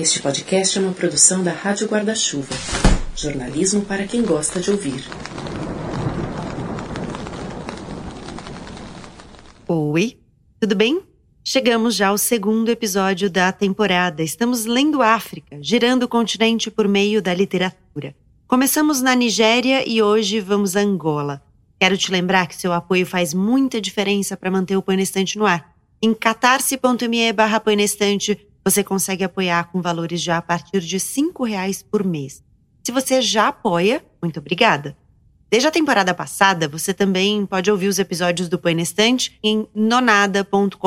Este podcast é uma produção da Rádio Guarda-Chuva. Jornalismo para quem gosta de ouvir. Oi, tudo bem? Chegamos já ao segundo episódio da temporada. Estamos lendo África, girando o continente por meio da literatura. Começamos na Nigéria e hoje vamos a Angola. Quero te lembrar que seu apoio faz muita diferença para manter o Põe na Estante no ar. Em catarse.me barra você consegue apoiar com valores já a partir de R$ reais por mês. Se você já apoia, muito obrigada. Desde a temporada passada, você também pode ouvir os episódios do Põe Estante em nonada.com.br,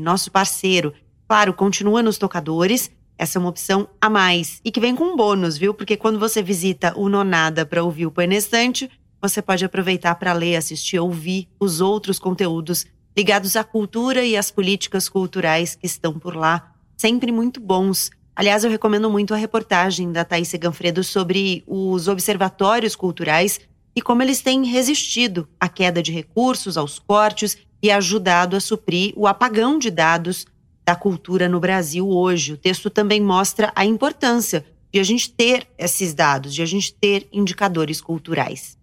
nosso parceiro. Claro, continua nos tocadores, essa é uma opção a mais e que vem com um bônus, viu? Porque quando você visita o Nonada para ouvir o Põe Estante, você pode aproveitar para ler, assistir, ouvir os outros conteúdos ligados à cultura e às políticas culturais que estão por lá, sempre muito bons. Aliás, eu recomendo muito a reportagem da Thaís Ganfredo sobre os observatórios culturais e como eles têm resistido à queda de recursos, aos cortes e ajudado a suprir o apagão de dados da cultura no Brasil hoje. O texto também mostra a importância de a gente ter esses dados, de a gente ter indicadores culturais.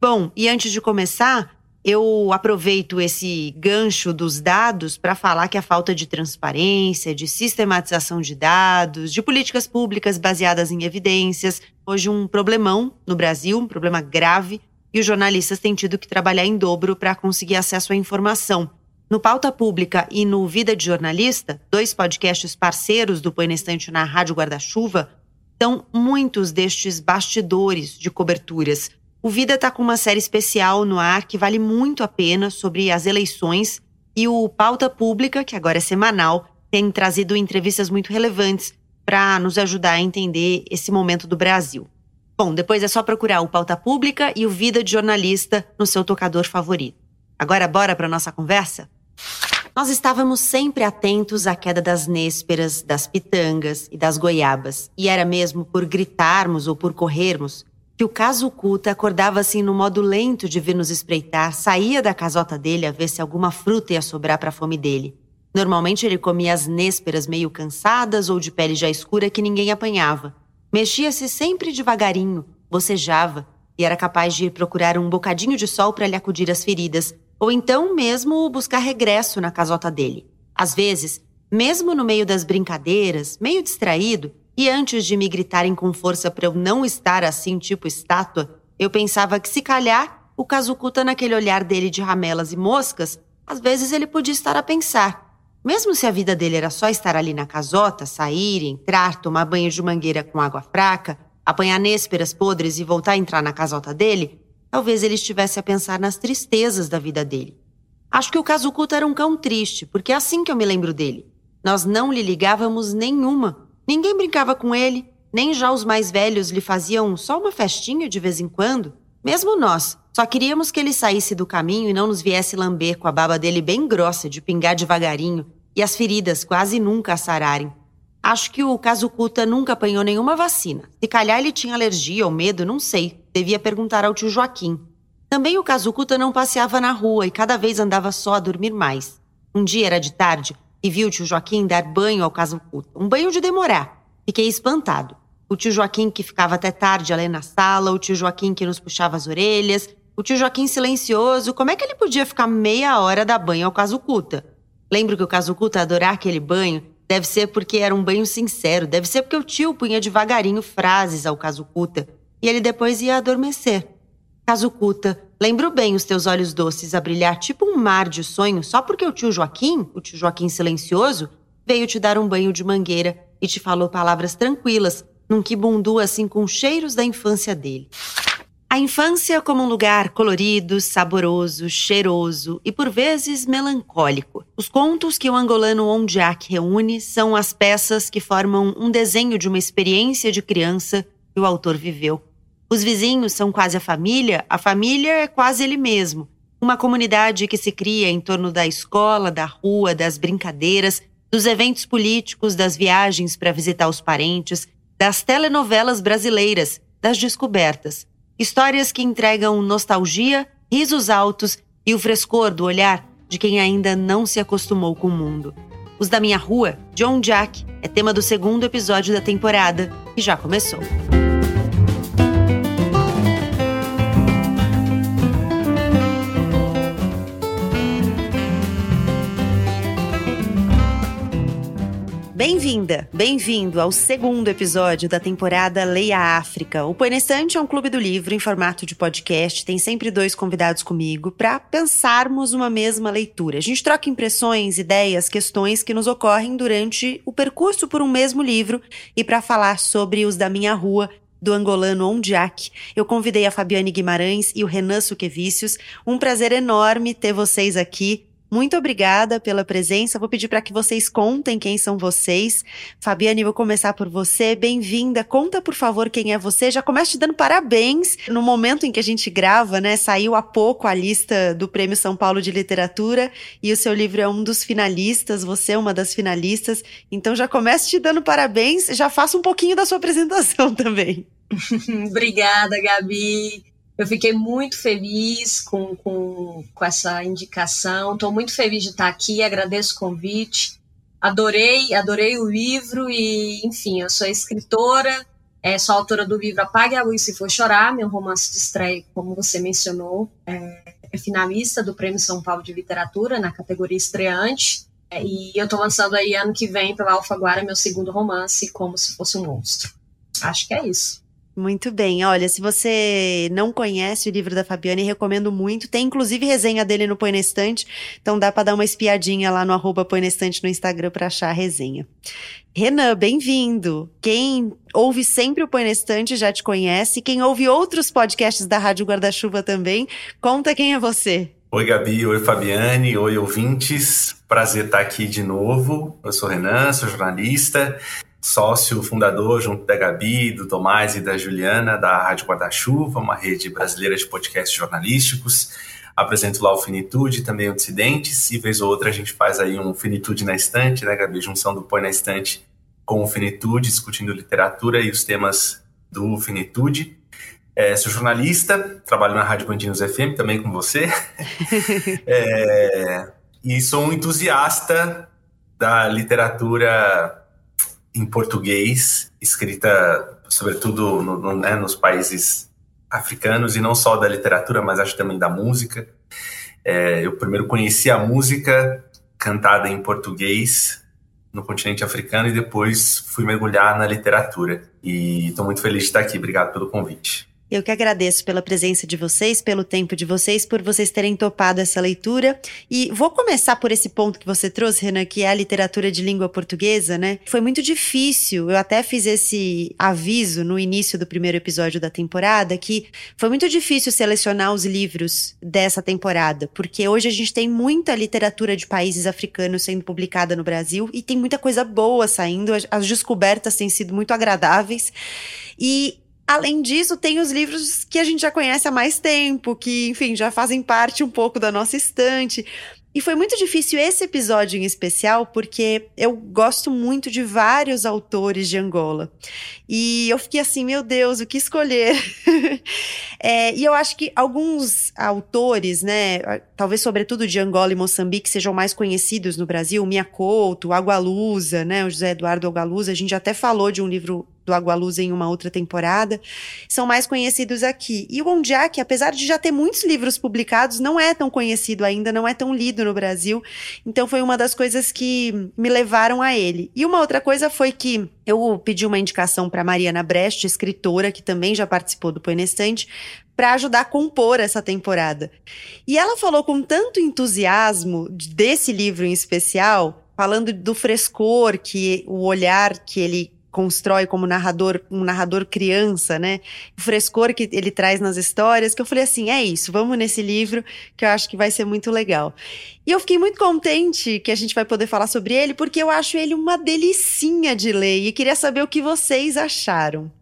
Bom, e antes de começar, eu aproveito esse gancho dos dados para falar que a falta de transparência, de sistematização de dados, de políticas públicas baseadas em evidências, hoje um problemão no Brasil, um problema grave, e os jornalistas têm tido que trabalhar em dobro para conseguir acesso à informação. No Pauta Pública e no Vida de Jornalista, dois podcasts parceiros do Põe na Estante na Rádio Guarda-Chuva, estão muitos destes bastidores de coberturas o Vida está com uma série especial no ar que vale muito a pena sobre as eleições e o Pauta Pública, que agora é semanal, tem trazido entrevistas muito relevantes para nos ajudar a entender esse momento do Brasil. Bom, depois é só procurar o Pauta Pública e o Vida de Jornalista no seu tocador favorito. Agora bora para nossa conversa? Nós estávamos sempre atentos à queda das nésperas, das pitangas e das goiabas, e era mesmo por gritarmos ou por corrermos que o caso oculta acordava assim no modo lento de vir nos espreitar, saía da casota dele a ver se alguma fruta ia sobrar para a fome dele. Normalmente ele comia as nésperas meio cansadas ou de pele já escura que ninguém apanhava. Mexia-se sempre devagarinho, bocejava e era capaz de ir procurar um bocadinho de sol para lhe acudir as feridas, ou então mesmo buscar regresso na casota dele. Às vezes, mesmo no meio das brincadeiras, meio distraído, e antes de me gritarem com força para eu não estar assim, tipo estátua, eu pensava que se calhar o Kazukuta naquele olhar dele de ramelas e moscas, às vezes ele podia estar a pensar. Mesmo se a vida dele era só estar ali na casota, sair, entrar, tomar banho de mangueira com água fraca, apanhar nésperas podres e voltar a entrar na casota dele, talvez ele estivesse a pensar nas tristezas da vida dele. Acho que o Kazukuta era um cão triste, porque é assim que eu me lembro dele. Nós não lhe ligávamos nenhuma, Ninguém brincava com ele, nem já os mais velhos lhe faziam só uma festinha de vez em quando. Mesmo nós, só queríamos que ele saísse do caminho e não nos viesse lamber com a baba dele bem grossa de pingar devagarinho e as feridas quase nunca sararem. Acho que o Kazukuta nunca apanhou nenhuma vacina. Se calhar ele tinha alergia ou medo, não sei. Devia perguntar ao tio Joaquim. Também o Kazukuta não passeava na rua e cada vez andava só a dormir mais. Um dia era de tarde e vi o tio Joaquim dar banho ao Casamputa. Um banho de demorar. Fiquei espantado. O tio Joaquim que ficava até tarde ali na sala, o tio Joaquim que nos puxava as orelhas, o tio Joaquim silencioso. Como é que ele podia ficar meia hora dar banho ao Casucuta? Lembro que o Casucuta adorar aquele banho deve ser porque era um banho sincero, deve ser porque o tio punha devagarinho frases ao Casucuta e ele depois ia adormecer. Casucuta, lembro bem os teus olhos doces a brilhar tipo um mar de sonho só porque o tio Joaquim, o tio Joaquim silencioso, veio te dar um banho de mangueira e te falou palavras tranquilas, num quibundu assim com cheiros da infância dele. A infância como um lugar colorido, saboroso, cheiroso e por vezes melancólico. Os contos que o angolano Ondiak reúne são as peças que formam um desenho de uma experiência de criança que o autor viveu. Os vizinhos são quase a família, a família é quase ele mesmo. Uma comunidade que se cria em torno da escola, da rua, das brincadeiras, dos eventos políticos, das viagens para visitar os parentes, das telenovelas brasileiras, das descobertas. Histórias que entregam nostalgia, risos altos e o frescor do olhar de quem ainda não se acostumou com o mundo. Os da Minha Rua, John Jack, é tema do segundo episódio da temporada, que já começou. Bem-vinda, bem-vindo ao segundo episódio da temporada Leia África. O Põe é um clube do livro em formato de podcast. Tem sempre dois convidados comigo para pensarmos uma mesma leitura. A gente troca impressões, ideias, questões que nos ocorrem durante o percurso por um mesmo livro e para falar sobre os da minha rua do angolano Ondiak. Eu convidei a Fabiane Guimarães e o Renan Suquevicius. Um prazer enorme ter vocês aqui. Muito obrigada pela presença. Vou pedir para que vocês contem quem são vocês. Fabiane, vou começar por você. Bem-vinda. Conta, por favor, quem é você. Já começo te dando parabéns. No momento em que a gente grava, né, saiu há pouco a lista do Prêmio São Paulo de Literatura e o seu livro é um dos finalistas. Você é uma das finalistas. Então já começo te dando parabéns. Já faço um pouquinho da sua apresentação também. Obrigada, Gabi. Eu fiquei muito feliz com, com, com essa indicação. Estou muito feliz de estar aqui, agradeço o convite. Adorei, adorei o livro e, enfim, eu sou escritora, é, sou autora do livro Apague a Luz Se For Chorar, meu romance de estreia, como você mencionou, é, é finalista do Prêmio São Paulo de Literatura na categoria estreante. É, e eu estou lançando aí ano que vem pela Alfaguara meu segundo romance, Como Se Fosse um Monstro. Acho que é isso. Muito bem. Olha, se você não conhece o livro da Fabiane, recomendo muito. Tem inclusive resenha dele no Põe na Estante, então dá para dar uma espiadinha lá no arroba Põe na Estante no Instagram para achar a resenha. Renan, bem-vindo. Quem ouve sempre o Põe na Estante já te conhece. Quem ouve outros podcasts da Rádio Guarda-Chuva também, conta quem é você. Oi, Gabi. Oi, Fabiane. Oi, ouvintes. Prazer estar aqui de novo. Eu sou Renan, sou jornalista sócio fundador, junto da Gabi, do Tomás e da Juliana, da Rádio Guarda-Chuva, uma rede brasileira de podcasts jornalísticos. Apresento lá o Finitude, também o Dissidentes, e vez ou outra a gente faz aí um Finitude na estante, né, Gabi? Junção do Põe na Estante com o Finitude, discutindo literatura e os temas do Finitude. É, sou jornalista, trabalho na Rádio Bandinos FM, também com você. é, e sou um entusiasta da literatura em português, escrita sobretudo no, no, né, nos países africanos e não só da literatura, mas acho também da música. É, eu primeiro conheci a música cantada em português no continente africano e depois fui mergulhar na literatura. E estou muito feliz de estar aqui. Obrigado pelo convite. Eu que agradeço pela presença de vocês, pelo tempo de vocês, por vocês terem topado essa leitura. E vou começar por esse ponto que você trouxe, Renan, que é a literatura de língua portuguesa, né? Foi muito difícil. Eu até fiz esse aviso no início do primeiro episódio da temporada que foi muito difícil selecionar os livros dessa temporada, porque hoje a gente tem muita literatura de países africanos sendo publicada no Brasil e tem muita coisa boa saindo. As descobertas têm sido muito agradáveis. E Além disso, tem os livros que a gente já conhece há mais tempo, que, enfim, já fazem parte um pouco da nossa estante. E foi muito difícil esse episódio em especial, porque eu gosto muito de vários autores de Angola. E eu fiquei assim, meu Deus, o que escolher? é, e eu acho que alguns autores, né, talvez sobretudo de Angola e Moçambique, sejam mais conhecidos no Brasil, Mia Couto, Agualusa, né, o José Eduardo Agualusa, a gente até falou de um livro do Agualusa em uma outra temporada, são mais conhecidos aqui. E o Ondiak, apesar de já ter muitos livros publicados, não é tão conhecido ainda, não é tão lido no Brasil. Então foi uma das coisas que me levaram a ele. E uma outra coisa foi que eu pedi uma indicação para Mariana Brecht, escritora, que também já participou do Poenestante, para ajudar a compor essa temporada. E ela falou com tanto entusiasmo desse livro em especial, falando do frescor que o olhar que ele constrói como narrador, um narrador criança, né? O frescor que ele traz nas histórias, que eu falei assim, é isso, vamos nesse livro que eu acho que vai ser muito legal. E eu fiquei muito contente que a gente vai poder falar sobre ele, porque eu acho ele uma delicinha de ler e queria saber o que vocês acharam.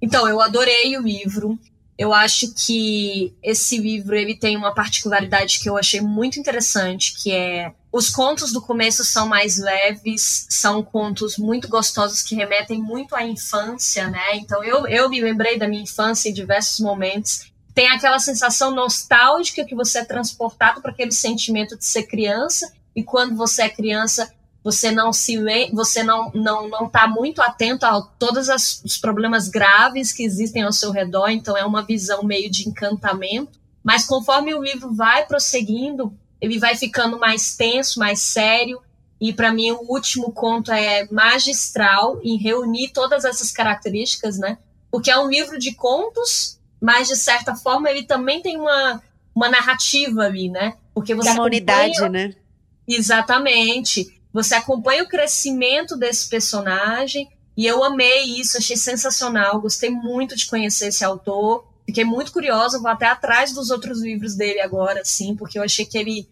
Então, eu adorei o livro. Eu acho que esse livro ele tem uma particularidade que eu achei muito interessante, que é os contos do começo são mais leves, são contos muito gostosos que remetem muito à infância, né? Então eu, eu me lembrei da minha infância em diversos momentos. Tem aquela sensação nostálgica que você é transportado para aquele sentimento de ser criança, e quando você é criança, você não se você não não não está muito atento a todos as, os problemas graves que existem ao seu redor, então é uma visão meio de encantamento. Mas conforme o livro vai prosseguindo, ele vai ficando mais tenso, mais sério. E para mim o último conto é magistral em reunir todas essas características, né? Porque é um livro de contos, mas de certa forma ele também tem uma, uma narrativa ali, né? Porque você é uma unidade, né? Exatamente. Você acompanha o crescimento desse personagem e eu amei isso, achei sensacional, gostei muito de conhecer esse autor. Fiquei muito curiosa, vou até atrás dos outros livros dele agora, assim, porque eu achei que ele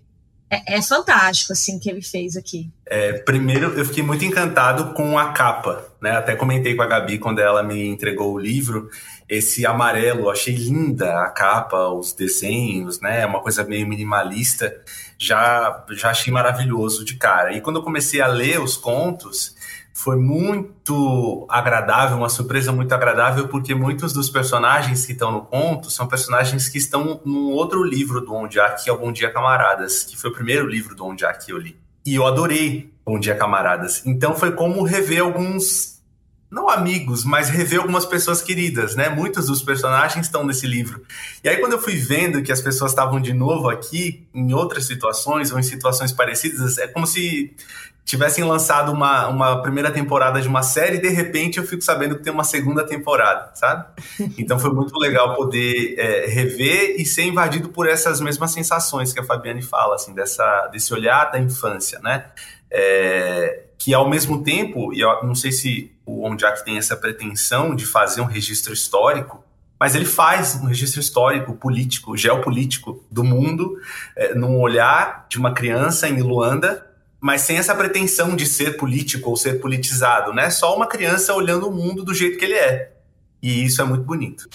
é, é fantástico, assim, que ele fez aqui. É, primeiro, eu fiquei muito encantado com a capa, né? Até comentei com a Gabi quando ela me entregou o livro, esse amarelo, achei linda a capa, os desenhos, né? Uma coisa meio minimalista, já, já achei maravilhoso de cara. E quando eu comecei a ler os contos, foi muito agradável, uma surpresa muito agradável, porque muitos dos personagens que estão no conto são personagens que estão num outro livro do Ondiak, que é Bom Dia Camaradas, que foi o primeiro livro do Ondiak que eu li. E eu adorei Bom Dia Camaradas. Então foi como rever alguns, não amigos, mas rever algumas pessoas queridas, né? Muitos dos personagens estão nesse livro. E aí quando eu fui vendo que as pessoas estavam de novo aqui, em outras situações ou em situações parecidas, é como se tivessem lançado uma, uma primeira temporada de uma série e de repente eu fico sabendo que tem uma segunda temporada, sabe? Então foi muito legal poder é, rever e ser invadido por essas mesmas sensações que a Fabiane fala, assim, dessa, desse olhar da infância, né? É, que ao mesmo tempo, e eu não sei se o Ondiak tem essa pretensão de fazer um registro histórico, mas ele faz um registro histórico, político, geopolítico do mundo, é, num olhar de uma criança em Luanda mas sem essa pretensão de ser político ou ser politizado, né? Só uma criança olhando o mundo do jeito que ele é. E isso é muito bonito.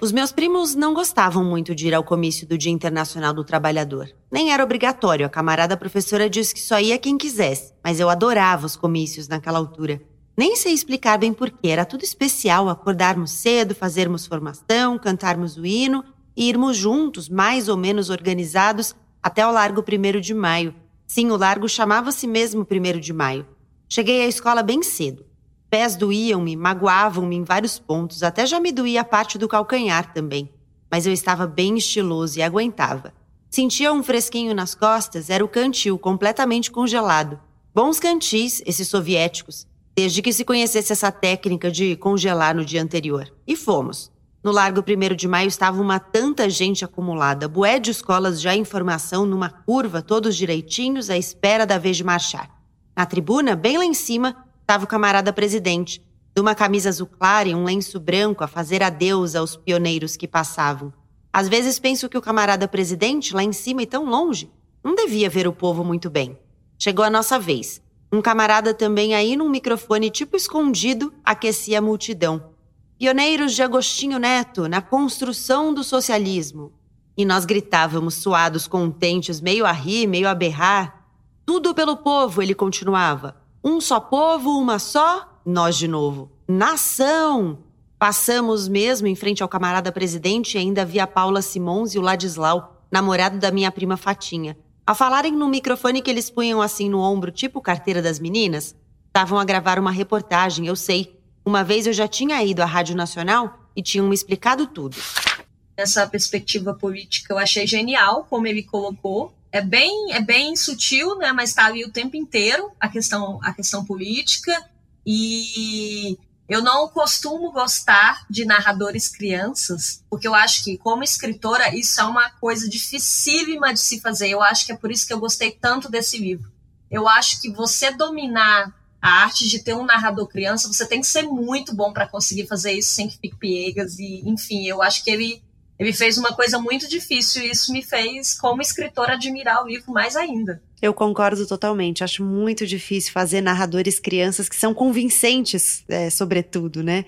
Os meus primos não gostavam muito de ir ao comício do Dia Internacional do Trabalhador. Nem era obrigatório, a camarada professora disse que só ia quem quisesse, mas eu adorava os comícios naquela altura. Nem sei explicar bem porquê, era tudo especial acordarmos cedo, fazermos formação, cantarmos o hino e irmos juntos, mais ou menos organizados, até o Largo 1 de Maio, Sim, o largo chamava-se mesmo 1 de maio. Cheguei à escola bem cedo. Pés doíam-me, magoavam-me em vários pontos, até já me doía a parte do calcanhar também. Mas eu estava bem estiloso e aguentava. Sentia um fresquinho nas costas, era o cantil completamente congelado. Bons cantis, esses soviéticos, desde que se conhecesse essa técnica de congelar no dia anterior. E fomos. No Largo 1 de Maio estava uma tanta gente acumulada, bué de escolas já em formação, numa curva, todos direitinhos, à espera da vez de marchar. Na tribuna, bem lá em cima, estava o camarada presidente, de uma camisa azul clara e um lenço branco a fazer adeus aos pioneiros que passavam. Às vezes penso que o camarada presidente, lá em cima e tão longe, não devia ver o povo muito bem. Chegou a nossa vez. Um camarada também aí num microfone tipo escondido aquecia a multidão pioneiros de Agostinho Neto na construção do socialismo. E nós gritávamos suados, contentes, meio a rir, meio a berrar. Tudo pelo povo, ele continuava. Um só povo, uma só, nós de novo. Nação! Passamos mesmo em frente ao camarada presidente e ainda via Paula Simons e o Ladislau, namorado da minha prima Fatinha, a falarem no microfone que eles punham assim no ombro, tipo carteira das meninas. Estavam a gravar uma reportagem, eu sei, uma vez eu já tinha ido à Rádio Nacional e tinham me explicado tudo. Essa perspectiva política eu achei genial, como ele colocou. É bem, é bem sutil, né? Mas está ali o tempo inteiro a questão, a questão política. E eu não costumo gostar de narradores crianças, porque eu acho que, como escritora, isso é uma coisa dificílima de se fazer. Eu acho que é por isso que eu gostei tanto desse livro. Eu acho que você dominar a arte de ter um narrador criança, você tem que ser muito bom para conseguir fazer isso sem que fique piegas. E, enfim, eu acho que ele, ele fez uma coisa muito difícil e isso me fez, como escritor, admirar o livro mais ainda. Eu concordo totalmente. Acho muito difícil fazer narradores crianças que são convincentes, é, sobretudo, né?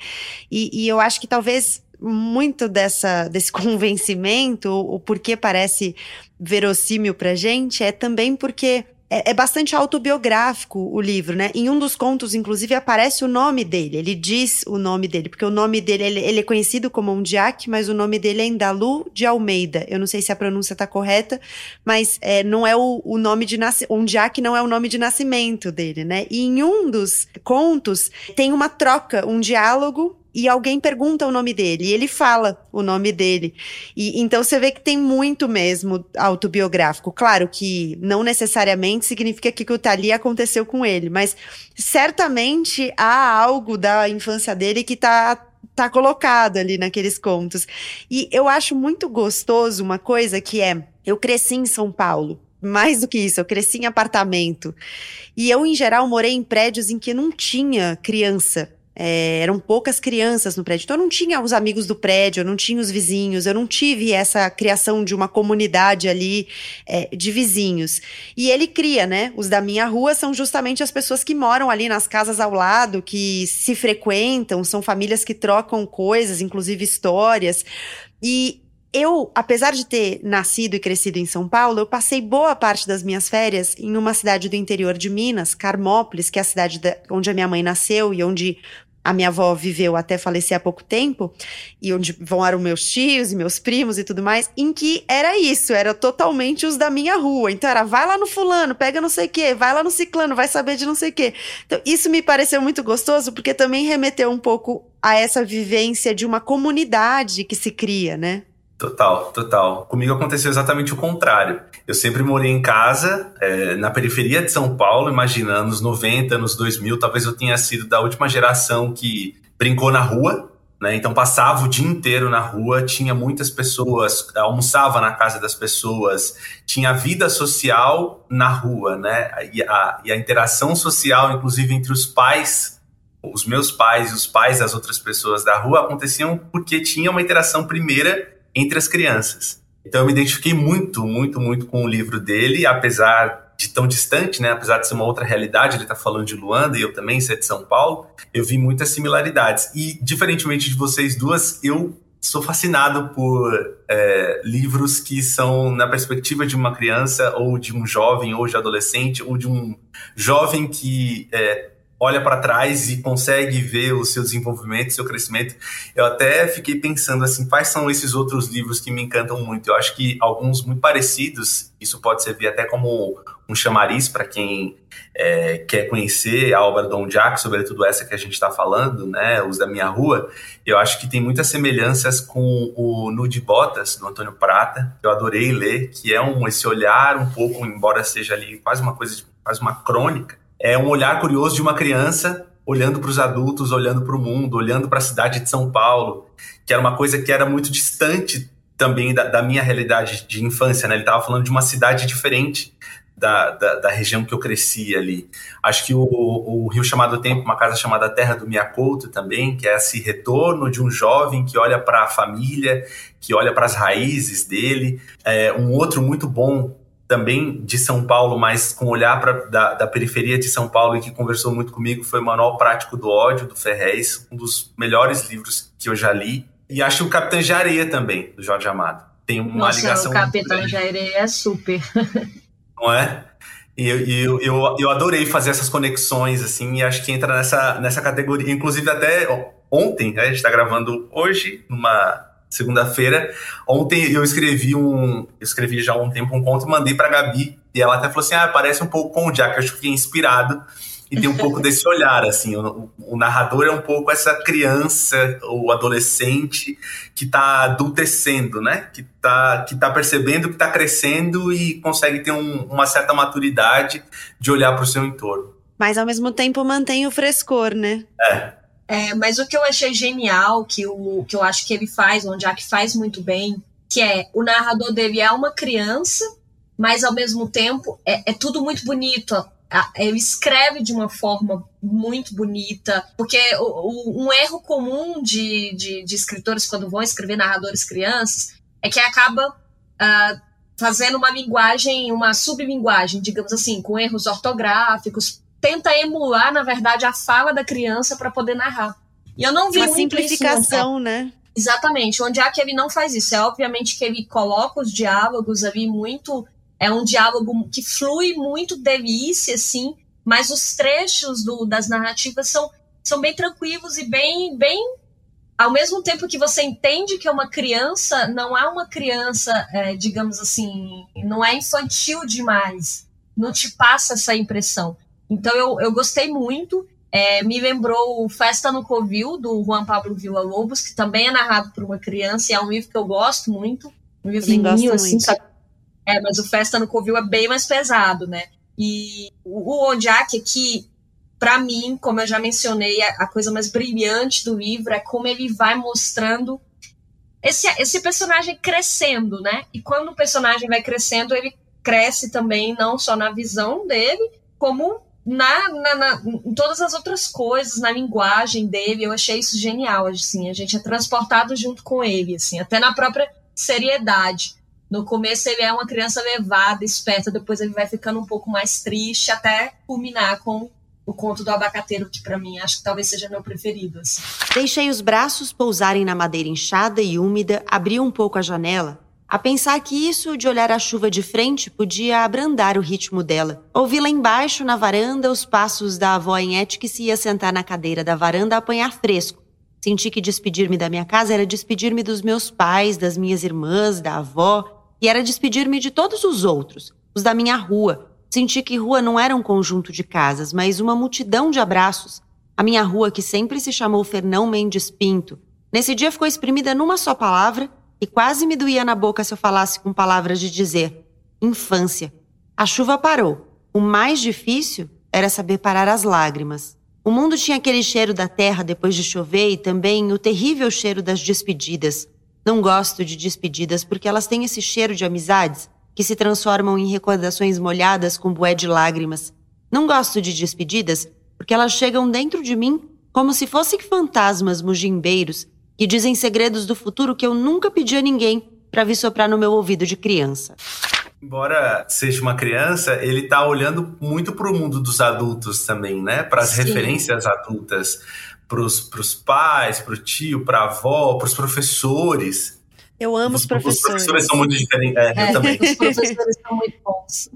E, e eu acho que talvez muito dessa, desse convencimento, o porquê parece verossímil pra gente, é também porque é, é, bastante autobiográfico o livro, né? Em um dos contos, inclusive, aparece o nome dele. Ele diz o nome dele, porque o nome dele ele, ele é conhecido como Ondiak, mas o nome dele é Indalu de Almeida. Eu não sei se a pronúncia está correta, mas é, não é o, o nome de nascimento. Ondiak não é o nome de nascimento dele, né? E em um dos contos tem uma troca, um diálogo e alguém pergunta o nome dele e ele fala o nome dele. E então você vê que tem muito mesmo autobiográfico. Claro que não necessariamente significa que o Tali aconteceu com ele, mas certamente há algo da infância dele que tá tá colocado ali naqueles contos. E eu acho muito gostoso uma coisa que é, eu cresci em São Paulo, mais do que isso, eu cresci em apartamento. E eu, em geral, morei em prédios em que não tinha criança. É, eram poucas crianças no prédio. Então eu não tinha os amigos do prédio, eu não tinha os vizinhos, eu não tive essa criação de uma comunidade ali é, de vizinhos. E ele cria, né? Os da minha rua são justamente as pessoas que moram ali nas casas ao lado, que se frequentam, são famílias que trocam coisas, inclusive histórias. E eu, apesar de ter nascido e crescido em São Paulo, eu passei boa parte das minhas férias em uma cidade do interior de Minas, Carmópolis, que é a cidade da, onde a minha mãe nasceu e onde a minha avó viveu até falecer há pouco tempo, e onde vão eram meus tios e meus primos e tudo mais, em que era isso, era totalmente os da minha rua. Então era, vai lá no fulano, pega não sei o quê, vai lá no ciclano, vai saber de não sei o quê. Então isso me pareceu muito gostoso, porque também remeteu um pouco a essa vivência de uma comunidade que se cria, né? Total, total. Comigo aconteceu exatamente o contrário. Eu sempre morei em casa, é, na periferia de São Paulo, imaginando anos 90, anos 2000, talvez eu tenha sido da última geração que brincou na rua, né? Então passava o dia inteiro na rua, tinha muitas pessoas, almoçava na casa das pessoas, tinha vida social na rua, né? E a, e a interação social, inclusive entre os pais os meus pais e os pais das outras pessoas da rua aconteciam porque tinha uma interação primeira entre as crianças. Então eu me identifiquei muito, muito, muito com o livro dele, apesar de tão distante, né? Apesar de ser uma outra realidade, ele está falando de Luanda e eu também ser de São Paulo, eu vi muitas similaridades. E diferentemente de vocês duas, eu sou fascinado por é, livros que são na perspectiva de uma criança ou de um jovem ou de adolescente ou de um jovem que é, olha para trás e consegue ver o seu desenvolvimento, seu crescimento. Eu até fiquei pensando assim, quais são esses outros livros que me encantam muito? Eu acho que alguns muito parecidos, isso pode servir até como um chamariz para quem é, quer conhecer a obra do Don Jack, sobretudo essa que a gente está falando, né, os da minha rua. Eu acho que tem muitas semelhanças com o Nude Botas do Antônio Prata, que eu adorei ler, que é um esse olhar um pouco, embora seja ali quase uma coisa, quase uma crônica é um olhar curioso de uma criança olhando para os adultos, olhando para o mundo, olhando para a cidade de São Paulo, que era uma coisa que era muito distante também da, da minha realidade de infância, né? Ele estava falando de uma cidade diferente da, da, da, região que eu cresci ali. Acho que o, o, Rio Chamado Tempo, uma casa chamada Terra do Miacouto também, que é esse retorno de um jovem que olha para a família, que olha para as raízes dele. É, um outro muito bom também de São Paulo, mas com olhar pra, da, da, periferia de São Paulo e que conversou muito comigo foi o Manual Prático do Ódio, do Ferrez, um dos melhores livros que eu já li. E acho o Capitã de Areia também, do Jorge Amado. Tem uma Nossa, ligação. O Capitão de Areia é super. Não é? E eu, eu, eu, eu, adorei fazer essas conexões, assim, e acho que entra nessa, nessa categoria. Inclusive, até ontem, né, a gente está gravando hoje, numa segunda-feira. Ontem eu escrevi um, eu escrevi já há um tempo um conto e mandei para Gabi e ela até falou assim: "Ah, parece um pouco com o Jack, eu acho que fiquei inspirado". E tem um pouco desse olhar, assim, o, o, narrador é um pouco essa criança ou adolescente que está adultecendo, né? Que está que tá percebendo que está crescendo e consegue ter um, uma certa maturidade de olhar para o seu entorno. Mas ao mesmo tempo mantém o frescor, né? É. É, mas o que eu achei genial, que, o, que eu acho que ele faz, o Jack faz muito bem, que é o narrador dele é uma criança, mas ao mesmo tempo é, é tudo muito bonito. Ele escreve de uma forma muito bonita, porque o, o, um erro comum de, de, de, escritores quando vão escrever narradores crianças é que acaba uh, fazendo uma linguagem, uma sublinguagem, digamos assim, com erros ortográficos, tenta emular, na verdade, a fala da criança para poder narrar. E eu não vi uma simplificação, né? Exatamente. Onde há que ele não faz isso? É obviamente que ele coloca os diálogos ali muito é um diálogo que flui muito delícia, assim, mas os trechos do, das narrativas são, são bem tranquilos e bem, bem. Ao mesmo tempo que você entende que é uma criança, não é uma criança, é, digamos assim, não é infantil demais. Não te passa essa impressão. Então eu, eu gostei muito. É, me lembrou Festa no Covil, do Juan Pablo Villa Lobos, que também é narrado por uma criança, e é um livro que eu gosto muito. Um livrinho, assim, sabe? É, mas o Festa no Covil é bem mais pesado, né? E o Ondiak aqui, para mim, como eu já mencionei, a, coisa mais brilhante do livro é como ele vai mostrando esse, esse personagem crescendo, né? E quando o personagem vai crescendo, ele cresce também não só na visão dele, como na, na, na, em todas as outras coisas, na linguagem dele. Eu achei isso genial, assim, a gente é transportado junto com ele, assim, até na própria seriedade. No começo ele é uma criança levada, esperta, depois ele vai ficando um pouco mais triste, até culminar com o conto do abacateiro, que para mim acho que talvez seja meu preferido. Assim. Deixei os braços pousarem na madeira inchada e úmida, abri um pouco a janela, a pensar que isso de olhar a chuva de frente podia abrandar o ritmo dela. Ouvi lá embaixo, na varanda, os passos da avó Enete que se ia sentar na cadeira da varanda a apanhar fresco. Senti que despedir-me da minha casa era despedir-me dos meus pais, das minhas irmãs, da avó, e era despedir-me de todos os outros, os da minha rua. Senti que rua não era um conjunto de casas, mas uma multidão de abraços. A minha rua, que sempre se chamou Fernão Mendes Pinto, nesse dia ficou exprimida numa só palavra e quase me doía na boca se eu falasse com palavras de dizer infância. A chuva parou. O mais difícil era saber parar as lágrimas. O mundo tinha aquele cheiro da terra depois de chover e também o terrível cheiro das despedidas, não gosto de despedidas porque elas têm esse cheiro de amizades que se transformam em recordações molhadas com bué de lágrimas. Não gosto de despedidas porque elas chegam dentro de mim como se fossem fantasmas mugimbeiros que dizem segredos do futuro que eu nunca pedi a ninguém para vir soprar no meu ouvido de criança. Embora seja uma criança, ele está olhando muito para o mundo dos adultos também, né? Para as referências adultas pros, pros pais, pro tio, pra avó, pros professores. Eu amo os, os professores. Os professores são muito diferentes. É, é, eu também. Os professores são muito bons.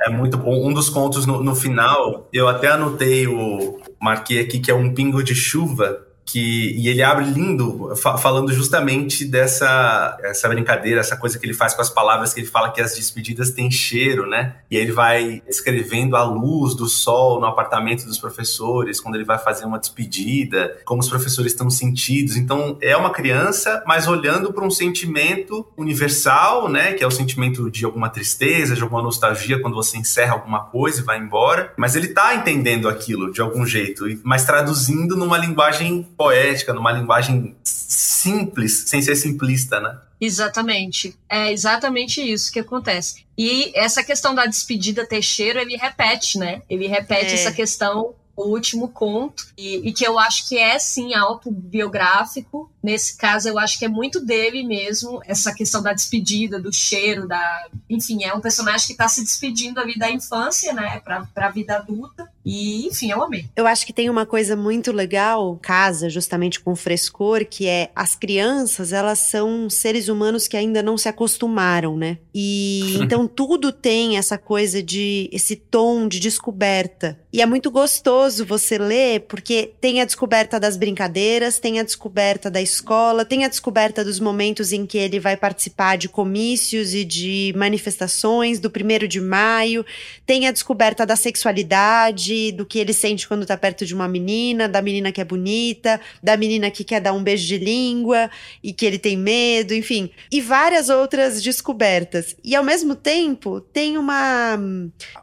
É muito bom. Um dos contos no, no final, eu até anotei o. Marquei aqui que é um pingo de chuva que e ele abre lindo fa falando justamente dessa essa brincadeira, essa coisa que ele faz com as palavras que ele fala que as despedidas têm cheiro, né? E aí ele vai escrevendo a luz do sol no apartamento dos professores quando ele vai fazer uma despedida, como os professores estão sentidos. Então é uma criança, mas olhando para um sentimento universal, né? Que é o sentimento de alguma tristeza, de alguma nostalgia quando você encerra alguma coisa e vai embora. Mas ele tá entendendo aquilo de algum jeito, mas traduzindo numa linguagem poética, numa linguagem simples, sem ser simplista, né? Exatamente. É exatamente isso que acontece. E essa questão da despedida Teixeira, ele repete, né? Ele repete é. essa questão o último conto, e, e, que eu acho que é sim autobiográfico. Nesse caso, eu acho que é muito dele mesmo, essa questão da despedida, do cheiro, da. Enfim, é um personagem que está se despedindo ali da infância, né, para a vida adulta. E, enfim, eu amei. Eu acho que tem uma coisa muito legal, casa justamente com frescor, que é as crianças, elas são seres humanos que ainda não se acostumaram, né? E então tudo tem essa coisa de esse tom de descoberta. E é muito gostoso você ler, porque tem a descoberta das brincadeiras, tem a descoberta da escola, tem a descoberta dos momentos em que ele vai participar de comícios e de manifestações do primeiro de maio, tem a descoberta da sexualidade do que ele sente quando tá perto de uma menina, da menina que é bonita, da menina que quer dar um beijo de língua e que ele tem medo, enfim, e várias outras descobertas. E ao mesmo tempo, tem uma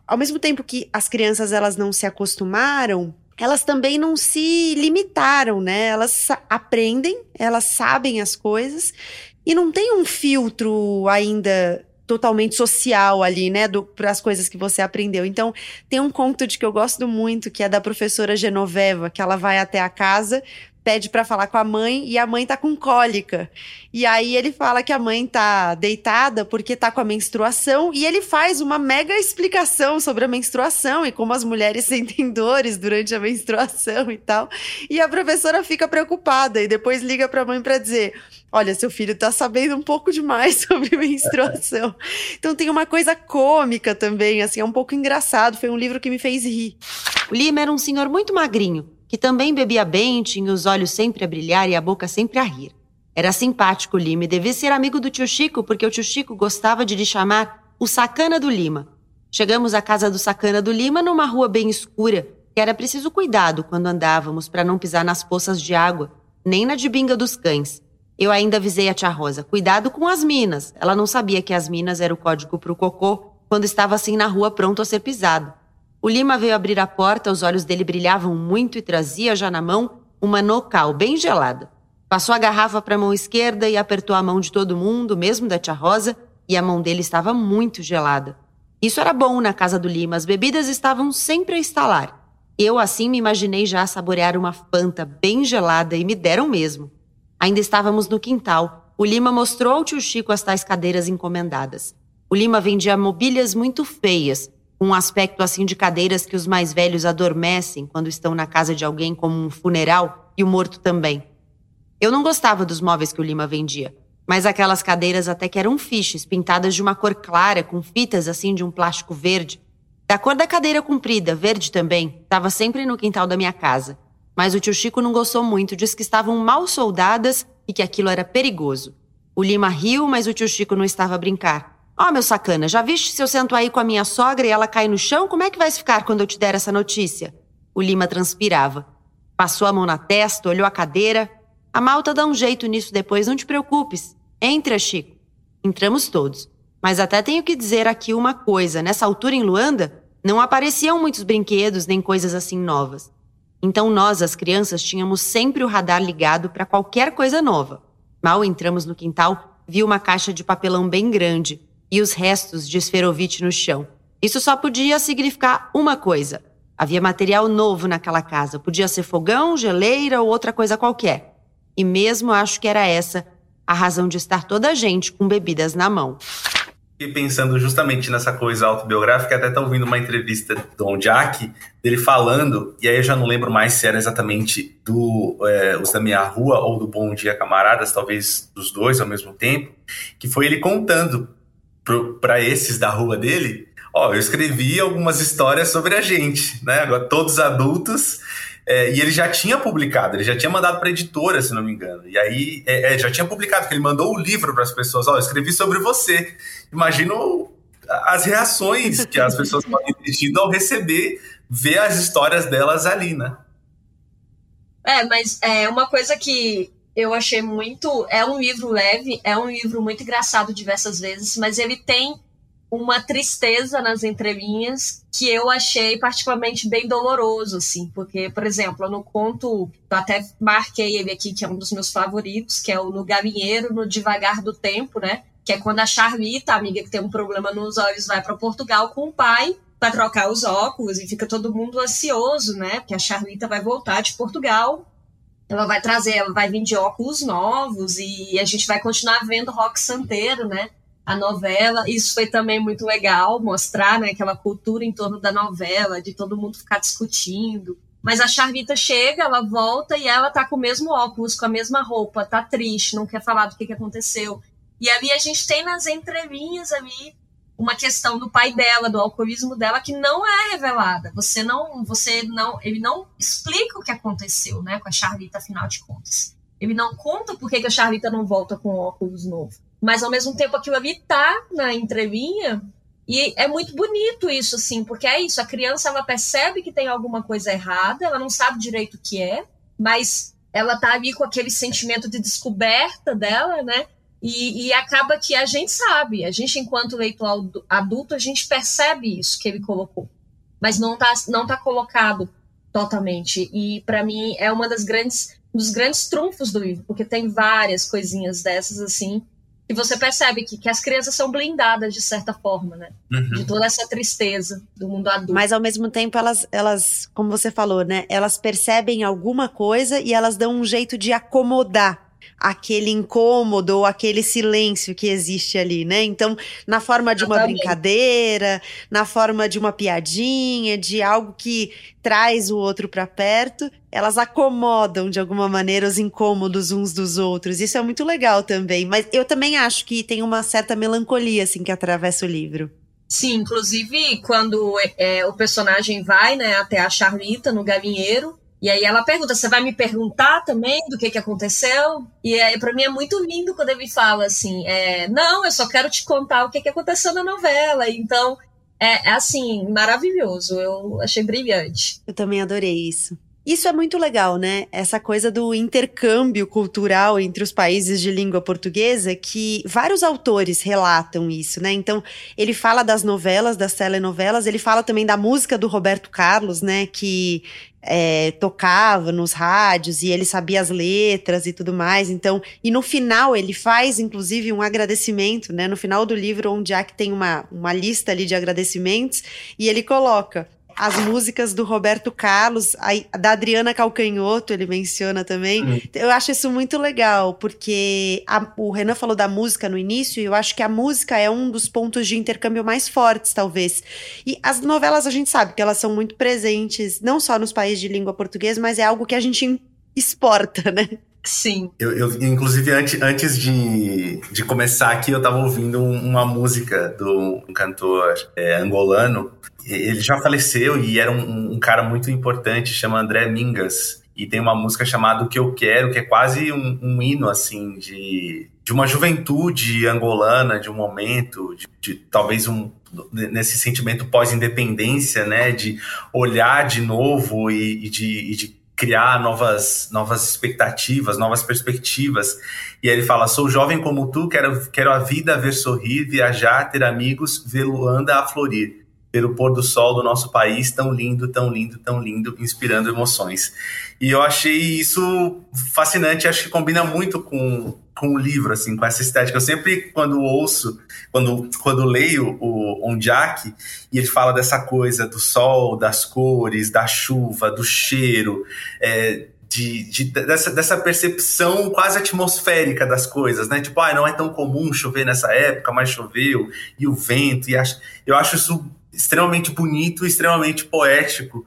ao mesmo tempo que as crianças elas não se acostumaram, elas também não se limitaram, né? Elas aprendem, elas sabem as coisas e não tem um filtro ainda totalmente social ali, né, para as coisas que você aprendeu. Então, tem um conto de que eu gosto muito, que é da professora Genoveva, que ela vai até a casa pede para falar com a mãe e a mãe tá com cólica. E aí ele fala que a mãe tá deitada porque tá com a menstruação e ele faz uma mega explicação sobre a menstruação e como as mulheres sentem dores durante a menstruação e tal. E a professora fica preocupada e depois liga para a mãe para dizer: "Olha, seu filho tá sabendo um pouco demais sobre menstruação". Então tem uma coisa cômica também, assim, é um pouco engraçado, foi um livro que me fez rir. O Lima era um senhor muito magrinho, que também bebia bem, tinha os olhos sempre a brilhar e a boca sempre a rir. Era simpático Lima e devia ser amigo do tio Chico, porque o tio Chico gostava de lhe chamar o Sacana do Lima. Chegamos à casa do Sacana do Lima numa rua bem escura, que era preciso cuidado quando andávamos para não pisar nas poças de água, nem na dibinga dos cães. Eu ainda avisei a tia Rosa, cuidado com as minas. Ela não sabia que as minas era o código para o cocô quando estava assim na rua pronto a ser pisado. O Lima veio abrir a porta, os olhos dele brilhavam muito e trazia já na mão uma nocal bem gelada. Passou a garrafa para a mão esquerda e apertou a mão de todo mundo, mesmo da tia Rosa, e a mão dele estava muito gelada. Isso era bom na casa do Lima, as bebidas estavam sempre a estalar. Eu, assim, me imaginei já saborear uma fanta bem gelada e me deram mesmo. Ainda estávamos no quintal. O Lima mostrou ao tio Chico as tais cadeiras encomendadas. O Lima vendia mobílias muito feias, um aspecto assim de cadeiras que os mais velhos adormecem quando estão na casa de alguém como um funeral e o morto também. Eu não gostava dos móveis que o Lima vendia, mas aquelas cadeiras até que eram fiches, pintadas de uma cor clara, com fitas assim de um plástico verde. Da cor da cadeira comprida, verde também, estava sempre no quintal da minha casa. Mas o tio Chico não gostou muito, disse que estavam mal soldadas e que aquilo era perigoso. O Lima riu, mas o tio Chico não estava a brincar. Ó, oh, meu sacana, já viste se eu sento aí com a minha sogra e ela cai no chão? Como é que vai ficar quando eu te der essa notícia? O Lima transpirava. Passou a mão na testa, olhou a cadeira. A malta dá um jeito nisso depois, não te preocupes. Entra, Chico. Entramos todos. Mas até tenho que dizer aqui uma coisa: nessa altura em Luanda, não apareciam muitos brinquedos nem coisas assim novas. Então nós, as crianças, tínhamos sempre o radar ligado para qualquer coisa nova. Mal entramos no quintal, vi uma caixa de papelão bem grande, e os restos de esferovite no chão. Isso só podia significar uma coisa: havia material novo naquela casa. Podia ser fogão, geleira ou outra coisa qualquer. E mesmo acho que era essa a razão de estar toda a gente com bebidas na mão. E pensando justamente nessa coisa autobiográfica, até tá ouvindo uma entrevista do Don Jack, dele falando, e aí eu já não lembro mais se era exatamente do é, Os da Minha Rua ou do Bom Dia Camaradas, talvez dos dois ao mesmo tempo, que foi ele contando para esses da rua dele, ó, eu escrevi algumas histórias sobre a gente, né? Agora todos adultos. É, e ele já tinha publicado, ele já tinha mandado para editora, se não me engano. E aí é, é, já tinha publicado, que ele mandou o livro para as pessoas. Ó, eu escrevi sobre você. Imagino as reações que as pessoas podem ter tido ao receber, ver as histórias delas ali, né? É, mas é uma coisa que eu achei muito. É um livro leve, é um livro muito engraçado diversas vezes, mas ele tem uma tristeza nas entrelinhas que eu achei particularmente bem doloroso, assim, porque, por exemplo, no conto, eu até marquei ele aqui, que é um dos meus favoritos, que é o No Galinheiro, no Devagar do Tempo, né? Que é quando a Charlita, a amiga que tem um problema nos olhos, vai para Portugal com o pai para trocar os óculos e fica todo mundo ansioso, né? Porque a Charlita vai voltar de Portugal ela vai trazer, ela vai vir de óculos novos e a gente vai continuar vendo rock santeiro, né? A novela, isso foi também muito legal, mostrar né, aquela cultura em torno da novela, de todo mundo ficar discutindo. Mas a Charvita chega, ela volta e ela tá com o mesmo óculos, com a mesma roupa, tá triste, não quer falar do que, que aconteceu. E ali a gente tem nas entrelinhas ali uma questão do pai dela, do alcoolismo dela, que não é revelada. Você não, você não, ele não explica o que aconteceu, né, com a Charlita, afinal de contas. Ele não conta por que, a Charlita não volta com óculos novo. Mas ao mesmo tempo aquilo ali tá na entrelinha e é muito bonito isso, assim, porque é isso, a criança ela percebe que tem alguma coisa errada, ela não sabe direito o que é, mas ela tá ali com aquele sentimento de descoberta dela, né? E, e, acaba que a gente sabe, a gente, enquanto leitor adulto, a gente percebe isso que ele colocou, mas não está não tá colocado totalmente. E para mim é uma das grandes dos grandes trunfos do livro, porque tem várias coisinhas dessas assim E você percebe que, que as crianças são blindadas de certa forma, né? Uhum. De toda essa tristeza do mundo adulto. Mas ao mesmo tempo elas, elas, como você falou, né? Elas percebem alguma coisa e elas dão um jeito de acomodar aquele incômodo ou aquele silêncio que existe ali, né? Então, na forma de uma brincadeira, na forma de uma piadinha, de algo que traz o outro para perto, elas acomodam de alguma maneira os incômodos uns dos outros. Isso é muito legal também, mas eu também acho que tem uma certa melancolia assim que atravessa o livro. Sim, inclusive quando é, o personagem vai né, até a Charlita no galinheiro, e aí ela pergunta: você vai me perguntar também do que, que aconteceu? E aí, para mim é muito lindo quando ele fala assim: é, não, eu só quero te contar o que, que aconteceu na novela. Então, é, é assim, maravilhoso. Eu achei brilhante. Eu também adorei isso. Isso é muito legal, né? Essa coisa do intercâmbio cultural entre os países de língua portuguesa, que vários autores relatam isso, né? Então, ele fala das novelas, das telenovelas, ele fala também da música do Roberto Carlos, né? Que é, tocava nos rádios e ele sabia as letras e tudo mais. Então, e no final ele faz, inclusive, um agradecimento, né? No final do livro, onde Jack tem uma, uma lista ali de agradecimentos, e ele coloca as músicas do Roberto Carlos, a, da Adriana Calcanhoto, ele menciona também. Uhum. Eu acho isso muito legal, porque a, o Renan falou da música no início, e eu acho que a música é um dos pontos de intercâmbio mais fortes, talvez. E as novelas a gente sabe que elas são muito presentes, não só nos países de língua portuguesa, mas é algo que a gente exporta, né? Sim. Eu, eu, inclusive, antes, antes de, de começar aqui, eu estava ouvindo uma música do um cantor é, angolano. Ele já faleceu e era um, um, cara muito importante, chama André Mingas. E tem uma música chamada O Que Eu Quero, que é quase um, um hino, assim, de, de uma juventude angolana, de um momento, de, de talvez um, nesse sentimento pós-independência, né, de olhar de novo e, e, de, e de criar novas, novas expectativas, novas perspectivas. E aí ele fala: Sou jovem como tu, quero, quero a vida ver sorrir, viajar, ter amigos, ver Luanda a florir. Pelo pôr do sol do nosso país, tão lindo, tão lindo, tão lindo, inspirando emoções. E eu achei isso fascinante, acho que combina muito com, com o livro, assim, com essa estética. Eu sempre, quando ouço, quando, quando leio o Onjak, e ele fala dessa coisa do sol, das cores, da chuva, do cheiro, é, de, de, dessa, dessa percepção quase atmosférica das coisas, né? Tipo, ah, não é tão comum chover nessa época, mas choveu, e o vento, e acho, eu acho isso extremamente bonito, extremamente poético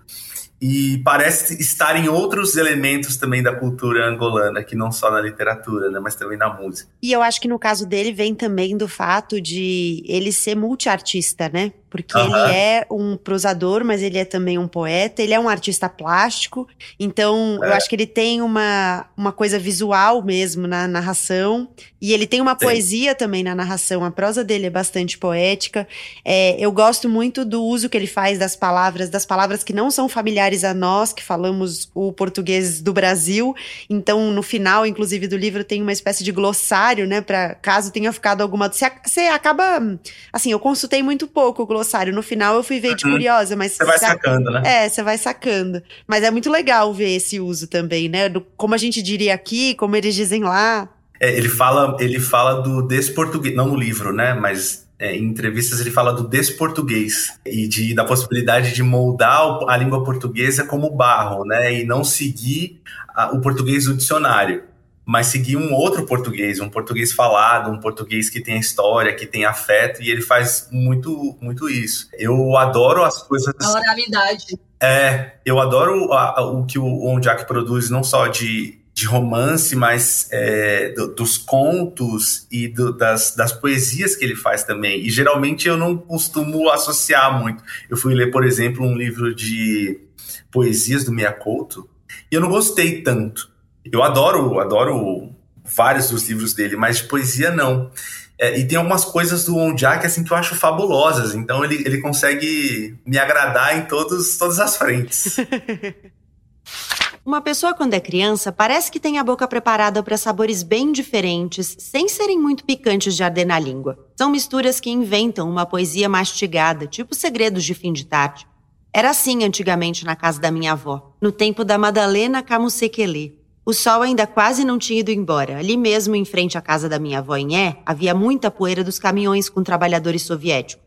e parece estar em outros elementos também da cultura angolana, que não só na literatura, né, mas também na música. E eu acho que no caso dele vem também do fato de ele ser multiartista, né? Porque ele é um prosador, mas ele é também um poeta, ele é um artista plástico, então é. eu acho que ele tem uma, uma coisa visual mesmo na narração, e ele tem uma Sim. poesia também na narração, a prosa dele é bastante poética. É, eu gosto muito do uso que ele faz das palavras, das palavras que não são familiares a nós, que falamos o português do Brasil, então no final, inclusive, do livro tem uma espécie de glossário, né, para caso tenha ficado alguma. Você, você acaba. Assim, eu consultei muito pouco o glossário. No final eu fui ver de uhum. curiosa, mas. Você vai sacando, né? É, você vai sacando. Mas é muito legal ver esse uso também, né? Do, como a gente diria aqui, como eles dizem lá. É, ele fala, ele fala do desportuguês, não no livro, né? Mas é, em entrevistas ele fala do desportuguês e de, da possibilidade de moldar a língua portuguesa como barro, né? E não seguir a, o português do dicionário mas seguir um outro português, um português falado, um português que tem história, que tem afeto, e ele faz muito, muito isso. Eu adoro as coisas. A oralidade. É, eu adoro a, a, o que o On Jack produz, não só de, de romance, mas é, do, dos contos e do, das, das poesias que ele faz também. E geralmente eu não costumo associar muito. Eu fui ler, por exemplo, um livro de poesias do Miyakoto, e eu não gostei tanto eu adoro, adoro vários dos livros dele, mas de poesia não. É, e tem algumas coisas do Onjak assim que eu acho fabulosas. Então ele, ele consegue me agradar em todos, todas as frentes. Uma pessoa, quando é criança, parece que tem a boca preparada para sabores bem diferentes, sem serem muito picantes de arder na língua. São misturas que inventam uma poesia mastigada, tipo segredos de fim de tarde. Era assim antigamente na casa da minha avó, no tempo da Madalena Camusequelê, O sol ainda quase não tinha ido embora. Ali mesmo, em frente à casa da minha avó em É, havia muita poeira dos caminhões com trabalhadores soviéticos.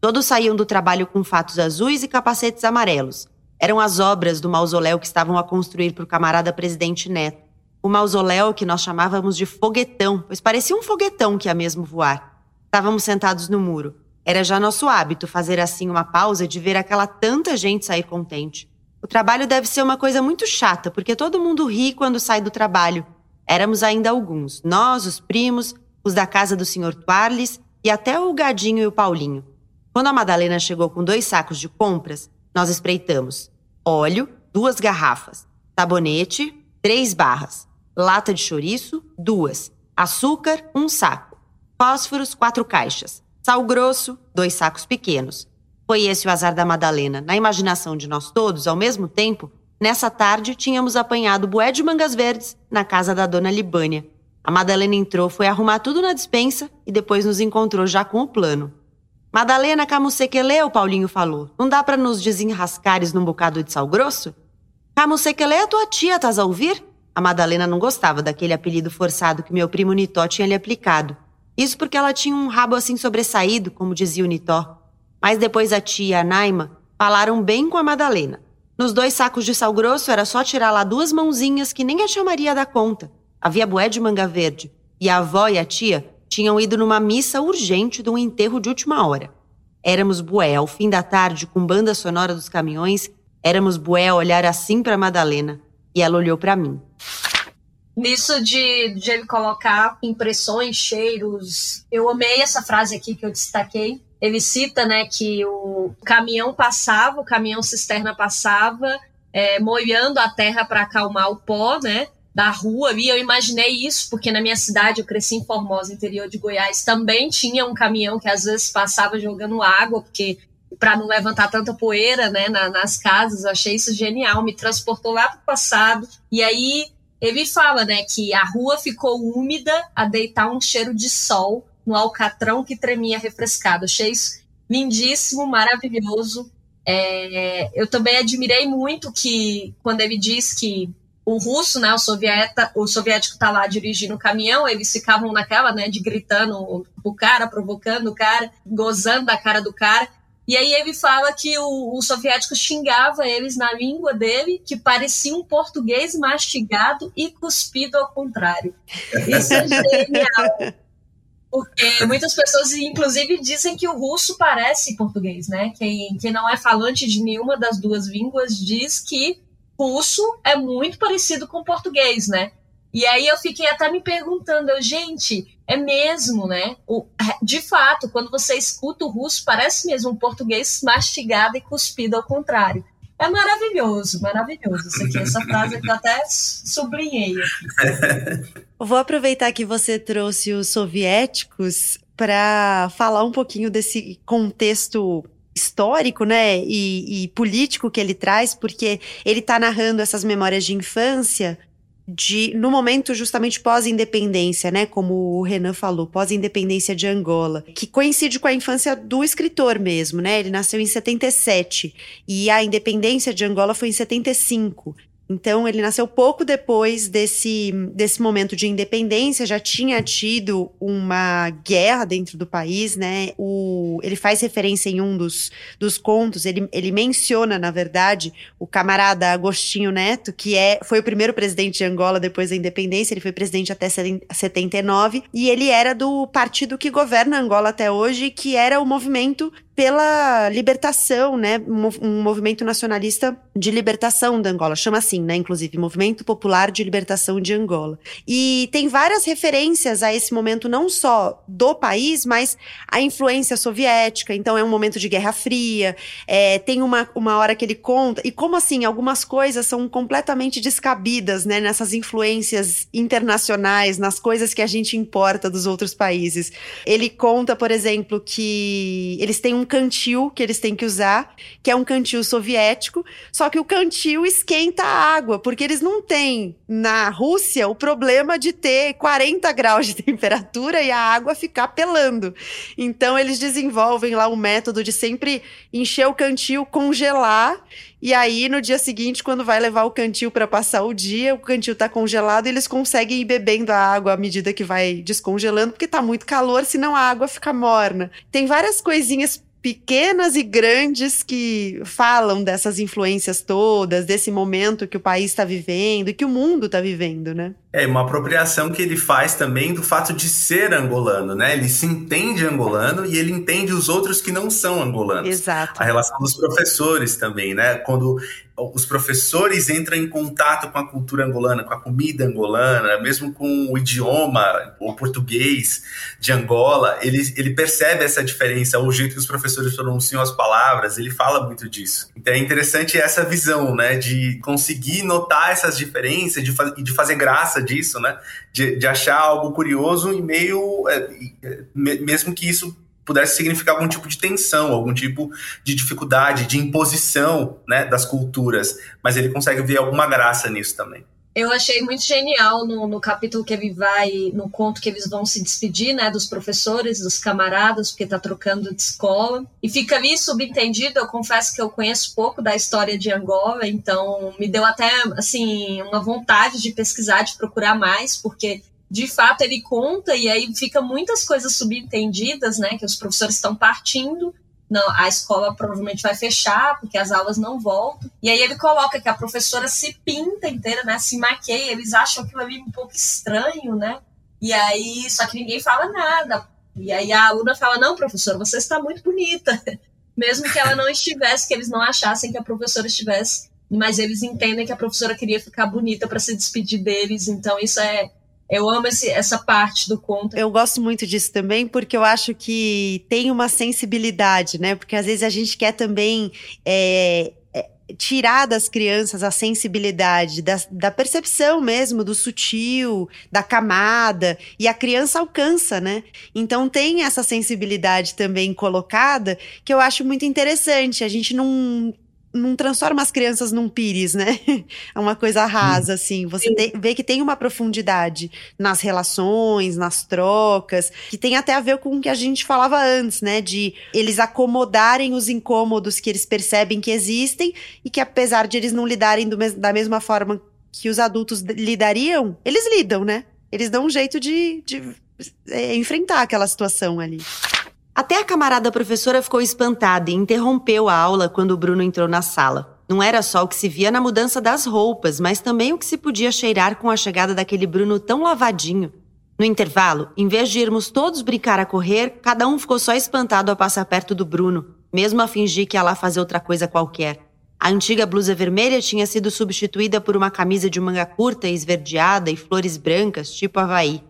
Todos saíam do trabalho com fatos azuis e capacetes amarelos. Eram as obras do mausoléu que estavam a construir para o camarada presidente Neto. O mausoléu que nós chamávamos de foguetão, pois parecia um foguetão que ia mesmo voar. Estávamos sentados no muro. Era já nosso hábito fazer assim uma pausa de ver aquela tanta gente sair contente. O trabalho deve ser uma coisa muito chata, porque todo mundo ri quando sai do trabalho. Éramos ainda alguns, nós, os primos, os da casa do Sr. Tuarles e até o Gadinho e o Paulinho. Quando a Madalena chegou com dois sacos de compras, nós espreitamos. Óleo, duas garrafas. Sabonete, três barras. Lata de chouriço, duas. Açúcar, um saco. Fósforos, quatro caixas. Sal grosso, dois sacos pequenos. Foi esse o azar da Madalena. Na imaginação de nós todos, ao mesmo tempo, nessa tarde tínhamos apanhado bué de mangas verdes na casa da dona Libânia. A Madalena entrou, foi arrumar tudo na dispensa e depois nos encontrou já com o plano. Madalena Camusequele, o Paulinho falou. Não dá para nos desenrascares num bocado de sal grosso? Camusequele é tua tia, estás a ouvir? A Madalena não gostava daquele apelido forçado que meu primo Nitó tinha lhe aplicado. Isso porque ela tinha um rabo assim sobressaído, como dizia o Nitó. Mas depois a tia e a Naima falaram bem com a Madalena. Nos dois sacos de sal grosso era só tirar lá duas mãozinhas que nem a chamaria da conta. Havia bué de manga verde. E a avó e a tia tinham ido numa missa urgente de um enterro de última hora. Éramos bué, ao fim da tarde, com banda sonora dos caminhões, éramos bué a olhar assim para Madalena. E ela olhou para mim. Nisso de, de ele colocar impressões, cheiros, eu amei essa frase aqui que eu destaquei. Ele cita né, que o caminhão passava, o caminhão cisterna passava, é, molhando a terra para acalmar o pó né, da rua. E eu imaginei isso, porque na minha cidade, eu cresci em Formosa, interior de Goiás, também tinha um caminhão que às vezes passava jogando água, porque para não levantar tanta poeira né, na, nas casas. Achei isso genial, me transportou lá para o passado. E aí ele fala, né, que a rua ficou úmida a deitar um cheiro de sol no alcatrão que tremia refrescado. Achei isso lindíssimo, maravilhoso. É, eu também admirei muito que quando ele diz que o russo, né, o, sovieta, o soviético tá lá dirigindo o caminhão, eles ficavam naquela, né, de gritando o cara, provocando o cara, gozando da cara do cara. E aí ele fala que o, o soviético xingava eles na língua dele, que parecia um português mastigado e cuspido ao contrário. Isso é genial. Porque muitas pessoas, inclusive, dizem que o russo parece português, né? Quem, quem não é falante de nenhuma das duas línguas diz que russo é muito parecido com português, né? E aí eu fiquei até me perguntando, eu, gente, é mesmo, né? O, de fato, quando você escuta o russo, parece mesmo um português mastigado e cuspido ao contrário. É maravilhoso, maravilhoso. Isso aqui, essa frase que eu até sublinhei aqui. Vou aproveitar que você trouxe os soviéticos para falar um pouquinho desse contexto histórico, né, e, e político que ele traz, porque ele está narrando essas memórias de infância de no momento justamente pós-independência, né, como o Renan falou, pós-independência de Angola, que coincide com a infância do escritor mesmo, né? Ele nasceu em 77 e a independência de Angola foi em 75. Então, ele nasceu pouco depois desse, desse momento de independência, já tinha tido uma guerra dentro do país, né? O, ele faz referência em um dos, dos contos, ele, ele menciona, na verdade, o camarada Agostinho Neto, que é, foi o primeiro presidente de Angola depois da independência, ele foi presidente até 79, e ele era do partido que governa Angola até hoje, que era o movimento pela libertação, né? Um movimento nacionalista de libertação da Angola, chama assim, né? Inclusive, Movimento Popular de Libertação de Angola. E tem várias referências a esse momento, não só do país, mas a influência soviética. Então, é um momento de Guerra Fria. É, tem uma, uma hora que ele conta. E como assim, algumas coisas são completamente descabidas, né? Nessas influências internacionais, nas coisas que a gente importa dos outros países. Ele conta, por exemplo, que eles têm um um cantil que eles têm que usar, que é um cantil soviético, só que o cantil esquenta a água, porque eles não têm na Rússia o problema de ter 40 graus de temperatura e a água ficar pelando. Então eles desenvolvem lá o método de sempre encher o cantil, congelar E aí, no dia seguinte, quando vai levar o cantil para passar o dia, o cantil tá congelado e eles conseguem ir bebendo a água à medida que vai descongelando, porque tá muito calor, senão a água fica morna. Tem várias coisinhas pequenas e grandes que falam dessas influências todas, desse momento que o país está vivendo e que o mundo está vivendo, né? É uma apropriação que ele faz também do fato de ser angolano, né? Ele se entende angolano e ele entende os outros que não são angolanos. Exato. A relação dos professores também, né? Quando os professores entram em contato com a cultura angolana, com a comida angolana, mesmo com o idioma, o português de Angola, ele, ele percebe essa diferença, o jeito que os professores pronunciam as palavras, ele fala muito disso. Então é interessante essa visão, né, de conseguir notar essas diferenças e de, de fazer graça disso, né, de, de achar algo curioso e meio, é, mesmo que isso pudesse significar algum tipo de tensão, algum tipo de dificuldade, de imposição né, das culturas, mas ele consegue ver alguma graça nisso também. Eu achei muito genial no, no, capítulo que ele vai, no conto que eles vão se despedir, né, dos professores, dos camaradas, porque tá trocando de escola. E fica ali subentendido, eu confesso que eu conheço pouco da história de Angola, então me deu até, assim, uma vontade de pesquisar, de procurar mais, porque de fato ele conta e aí fica muitas coisas subentendidas, né, que os professores estão partindo, não, a escola provavelmente vai fechar porque as aulas não voltam. E aí ele coloca que a professora se pinta inteira, né, se maqueia, eles acham aquilo ali um pouco estranho, né? E aí, só que ninguém fala nada. E aí a aluna fala: "Não, professora, você está muito bonita". Mesmo que ela não estivesse, que eles não achassem que a professora estivesse, mas eles entendem que a professora queria ficar bonita para se despedir deles, então isso é eu amo esse, essa parte do conto. Eu gosto muito disso também, porque eu acho que tem uma sensibilidade, né? Porque às vezes a gente quer também. É, é, tirar das crianças a sensibilidade, da, da, percepção mesmo, do sutil, da camada, e a criança alcança, né? Então tem essa sensibilidade também colocada que eu acho muito interessante. A gente não não transforma as crianças num pires, né? É uma coisa rasa, hum. assim. Você te, vê que tem uma profundidade nas relações, nas trocas, que tem até a ver com o que a gente falava antes, né? De eles acomodarem os incômodos que eles percebem que existem e que, apesar de eles não lidarem mes da mesma forma que os adultos lidariam, eles lidam, né? Eles dão um jeito de, de é, enfrentar aquela situação ali. Até a camarada professora ficou espantada e interrompeu a aula quando o Bruno entrou na sala. Não era só o que se via na mudança das roupas, mas também o que se podia cheirar com a chegada daquele Bruno tão lavadinho. No intervalo, em vez de irmos todos brincar a correr, cada um ficou só espantado ao passar perto do Bruno, mesmo a fingir que ia lá fazer outra coisa qualquer. A antiga blusa vermelha tinha sido substituída por uma camisa de manga curta, esverdeada e flores brancas, tipo Havaí.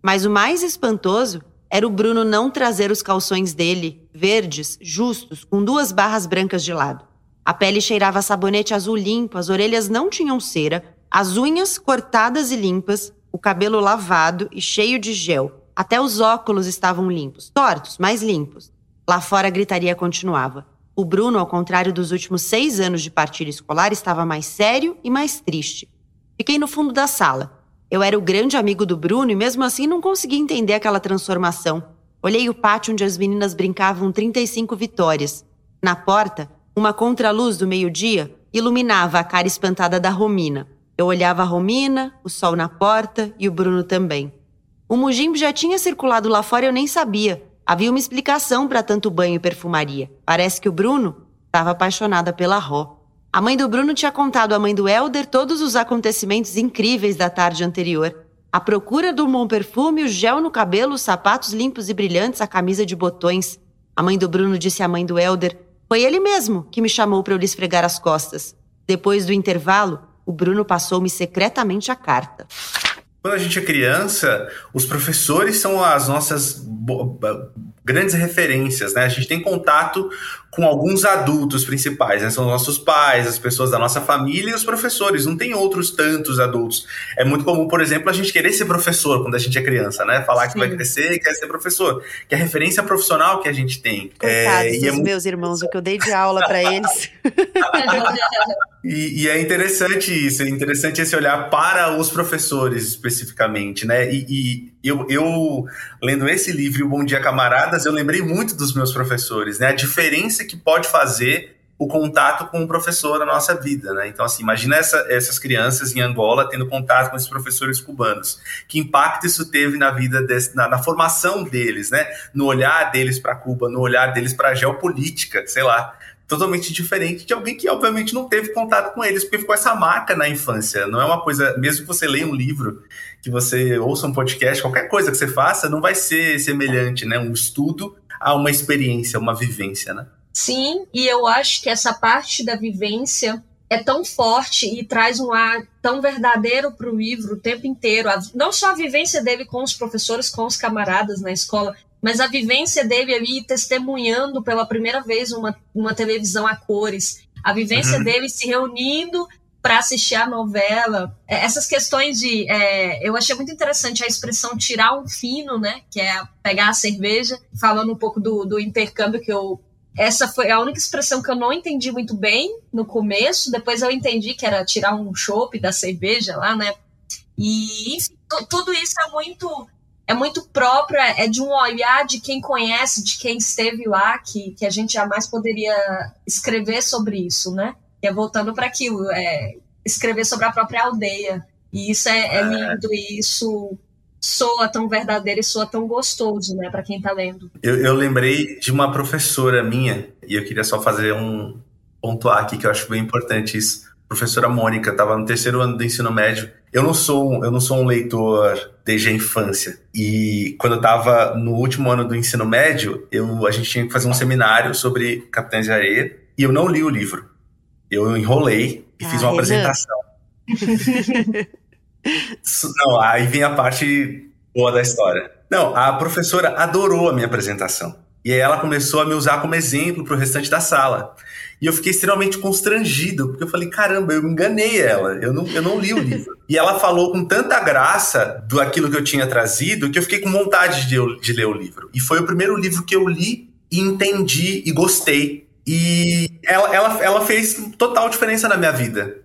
Mas o mais espantoso era o Bruno não trazer os calções dele, verdes, justos, com duas barras brancas de lado. A pele cheirava a sabonete azul limpo, as orelhas não tinham cera, as unhas cortadas e limpas, o cabelo lavado e cheio de gel. Até os óculos estavam limpos, tortos, mas limpos. Lá fora a gritaria continuava. O Bruno, ao contrário dos últimos seis anos de partilha escolar, estava mais sério e mais triste. Fiquei no fundo da sala, eu era o grande amigo do Bruno e mesmo assim não conseguia entender aquela transformação. Olhei o pátio onde as meninas brincavam 35 vitórias. Na porta, uma contraluz do meio-dia iluminava a cara espantada da Romina. Eu olhava a Romina, o sol na porta e o Bruno também. O Mujimbo já tinha circulado lá fora e eu nem sabia. Havia uma explicação para tanto banho e perfumaria. Parece que o Bruno estava apaixonada pela Ró. A mãe do Bruno tinha contado à mãe do Elder todos os acontecimentos incríveis da tarde anterior. A procura do bom perfume, o gel no cabelo, os sapatos limpos e brilhantes, a camisa de botões. A mãe do Bruno disse à mãe do Elder: Foi ele mesmo que me chamou para eu lhe esfregar as costas. Depois do intervalo, o Bruno passou-me secretamente a carta. Quando a gente é criança, os professores são as nossas grandes referências, né? A gente tem contato com alguns adultos principais, né? São nossos pais, as pessoas da nossa família e os professores. Não tem outros tantos adultos. É muito comum, por exemplo, a gente querer ser professor quando a gente é criança, né? Falar Sim. que vai crescer e quer ser professor. Que é a referência profissional que a gente tem. Coitados é, dos é muito... meus irmãos, o que eu dei de aula para eles. e, e, é interessante isso, é interessante esse olhar para os professores especificamente, né? E, e eu, eu, lendo esse livro, O Bom Dia Camaradas, eu lembrei muito dos meus professores, né? A diferença que pode fazer o contato com o professor na nossa vida, né? Então, assim, imagina essa, essas crianças em Angola tendo contato com esses professores cubanos. Que impacto isso teve na vida, desse, na, na formação deles, né? No olhar deles para Cuba, no olhar deles para a geopolítica, sei lá totalmente diferente de alguém que obviamente não teve contato com eles, porque ficou essa marca na infância. Não é uma coisa, mesmo que você leia um livro, que você ouça um podcast, qualquer coisa que você faça, não vai ser semelhante, né? Um estudo a uma experiência, uma vivência, né? Sim, e eu acho que essa parte da vivência é tão forte e traz um ar tão verdadeiro para o livro o tempo inteiro. Não só a vivência dele com os professores, com os camaradas na escola, mas a vivência dele ali testemunhando pela primeira vez uma, uma televisão a cores, a vivência uhum. dele se reunindo para assistir a novela, é, essas questões de, é, eu achei muito interessante a expressão tirar um fino, né, que é pegar a cerveja, falando um pouco do, do intercâmbio que eu essa foi a única expressão que eu não entendi muito bem no começo. Depois eu entendi que era tirar um chopp da cerveja lá, né? E enfim, tudo isso é muito é muito próprio, é, é de um olhar de quem conhece, de quem esteve lá, que, que a gente jamais poderia escrever sobre isso, né? Que é voltando para aquilo, é, escrever sobre a própria aldeia. E isso é, é, é. lindo, e isso soa tão verdadeiro e soa tão gostoso, né, para quem está lendo. Eu, eu, lembrei de uma professora minha, e eu queria só fazer um pontuar aqui, que eu acho bem importante isso. professora Mônica, estava no terceiro ano do ensino médio, eu não sou um, eu não sou um leitor desde a infância. E quando eu estava no último ano do ensino médio, eu, a gente tinha que fazer um seminário sobre Capitães de Areia e eu não li o livro. Eu enrolei e ah, fiz uma apresentação. não, aí vem a parte boa da história. Não, a professora adorou a minha apresentação. E aí ela começou a me usar como exemplo para o restante da sala. E eu fiquei extremamente constrangido, porque eu falei, caramba, eu enganei ela, eu não, eu não li o livro. E ela falou com tanta graça do aquilo que eu tinha trazido, que eu fiquei com vontade de, de ler o livro. E foi o primeiro livro que eu li e entendi e gostei. E ela, ela, ela fez total diferença na minha vida.